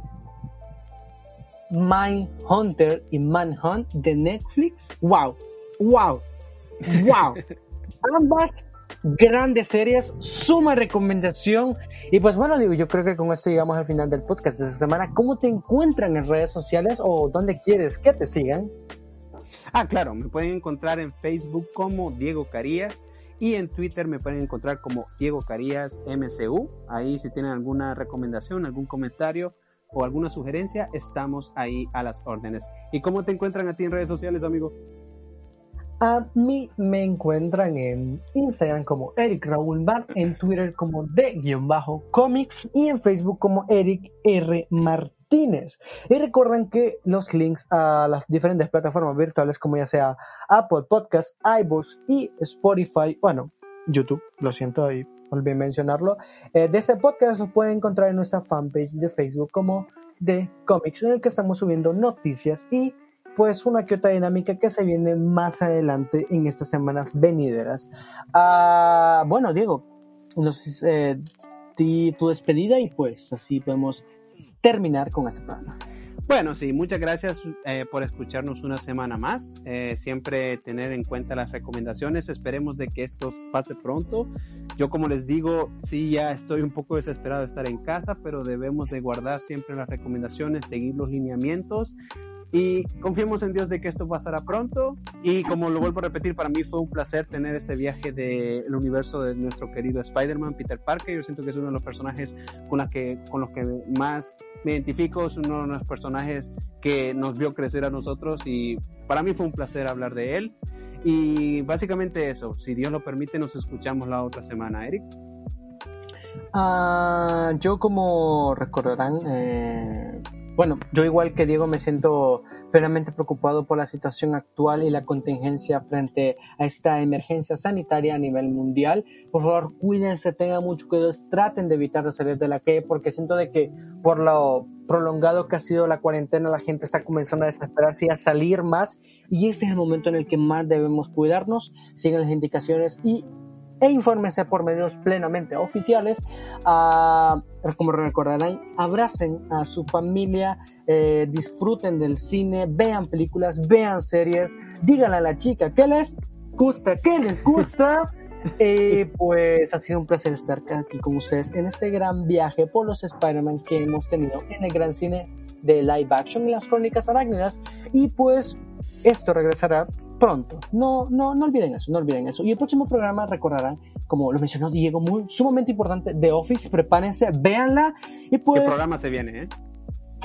Hunter y Manhunt de Netflix. ¡Wow! ¡Wow! ¡Wow! <laughs> Ambas grandes series, suma recomendación. Y pues bueno, yo creo que con esto llegamos al final del podcast de esta semana. ¿Cómo te encuentran en redes sociales o dónde quieres que te sigan? Ah, claro, me pueden encontrar en Facebook como Diego Carías y en Twitter me pueden encontrar como Diego Carías MCU. Ahí si tienen alguna recomendación, algún comentario o alguna sugerencia, estamos ahí a las órdenes. ¿Y cómo te encuentran a ti en redes sociales, amigo? A mí me encuentran en Instagram como Eric Raúl Bar, en Twitter como de-comics y en Facebook como Eric R. Martínez. Y recuerden que los links a las diferentes plataformas virtuales como ya sea Apple Podcasts, iVoox y Spotify, bueno, YouTube, lo siento ahí olvidé mencionarlo, eh, de este podcast los pueden encontrar en nuestra fanpage de Facebook como de Comics, en el que estamos subiendo noticias y pues una que otra dinámica que se viene más adelante en estas semanas venideras. Ah, bueno, Diego, nos, eh, tu despedida y pues así podemos terminar con este programa. Bueno, sí, muchas gracias eh, por escucharnos una semana más. Eh, siempre tener en cuenta las recomendaciones. Esperemos de que esto pase pronto. Yo como les digo, sí, ya estoy un poco desesperado de estar en casa, pero debemos de guardar siempre las recomendaciones, seguir los lineamientos y confiemos en Dios de que esto pasará pronto. Y como lo vuelvo a repetir, para mí fue un placer tener este viaje del universo de nuestro querido Spider-Man, Peter Parker. Yo siento que es uno de los personajes con, la que, con los que más me identifico. Es uno de los personajes que nos vio crecer a nosotros y para mí fue un placer hablar de él. Y básicamente eso, si Dios lo permite, nos escuchamos la otra semana, Eric. Ah, yo como recordarán, eh, bueno, yo igual que Diego me siento plenamente preocupado por la situación actual y la contingencia frente a esta emergencia sanitaria a nivel mundial. Por favor, cuídense, tengan mucho cuidado, traten de evitar salir de la calle porque siento de que por lo prolongado que ha sido la cuarentena, la gente está comenzando a desesperarse y a salir más y este es el momento en el que más debemos cuidarnos, sigan las indicaciones y e infórmense por medios plenamente oficiales. Uh, como recordarán, abracen a su familia, eh, disfruten del cine, vean películas, vean series, díganle a la chica qué les gusta, qué les gusta. <laughs> Eh, pues ha sido un placer estar aquí con ustedes en este gran viaje por los Spider-Man que hemos tenido en el gran cine de live action y las crónicas arácnidas. Y pues esto regresará pronto. No, no, no olviden eso, no olviden eso. Y el próximo programa recordarán, como lo mencionó Diego, muy sumamente importante, The Office. Prepárense, véanla y pues. ¿Qué programa se viene, eh?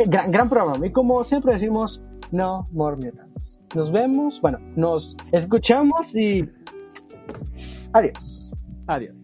gran, gran programa. Y como siempre decimos, no more mutants. Nos vemos, bueno, nos escuchamos y adiós. Adiós.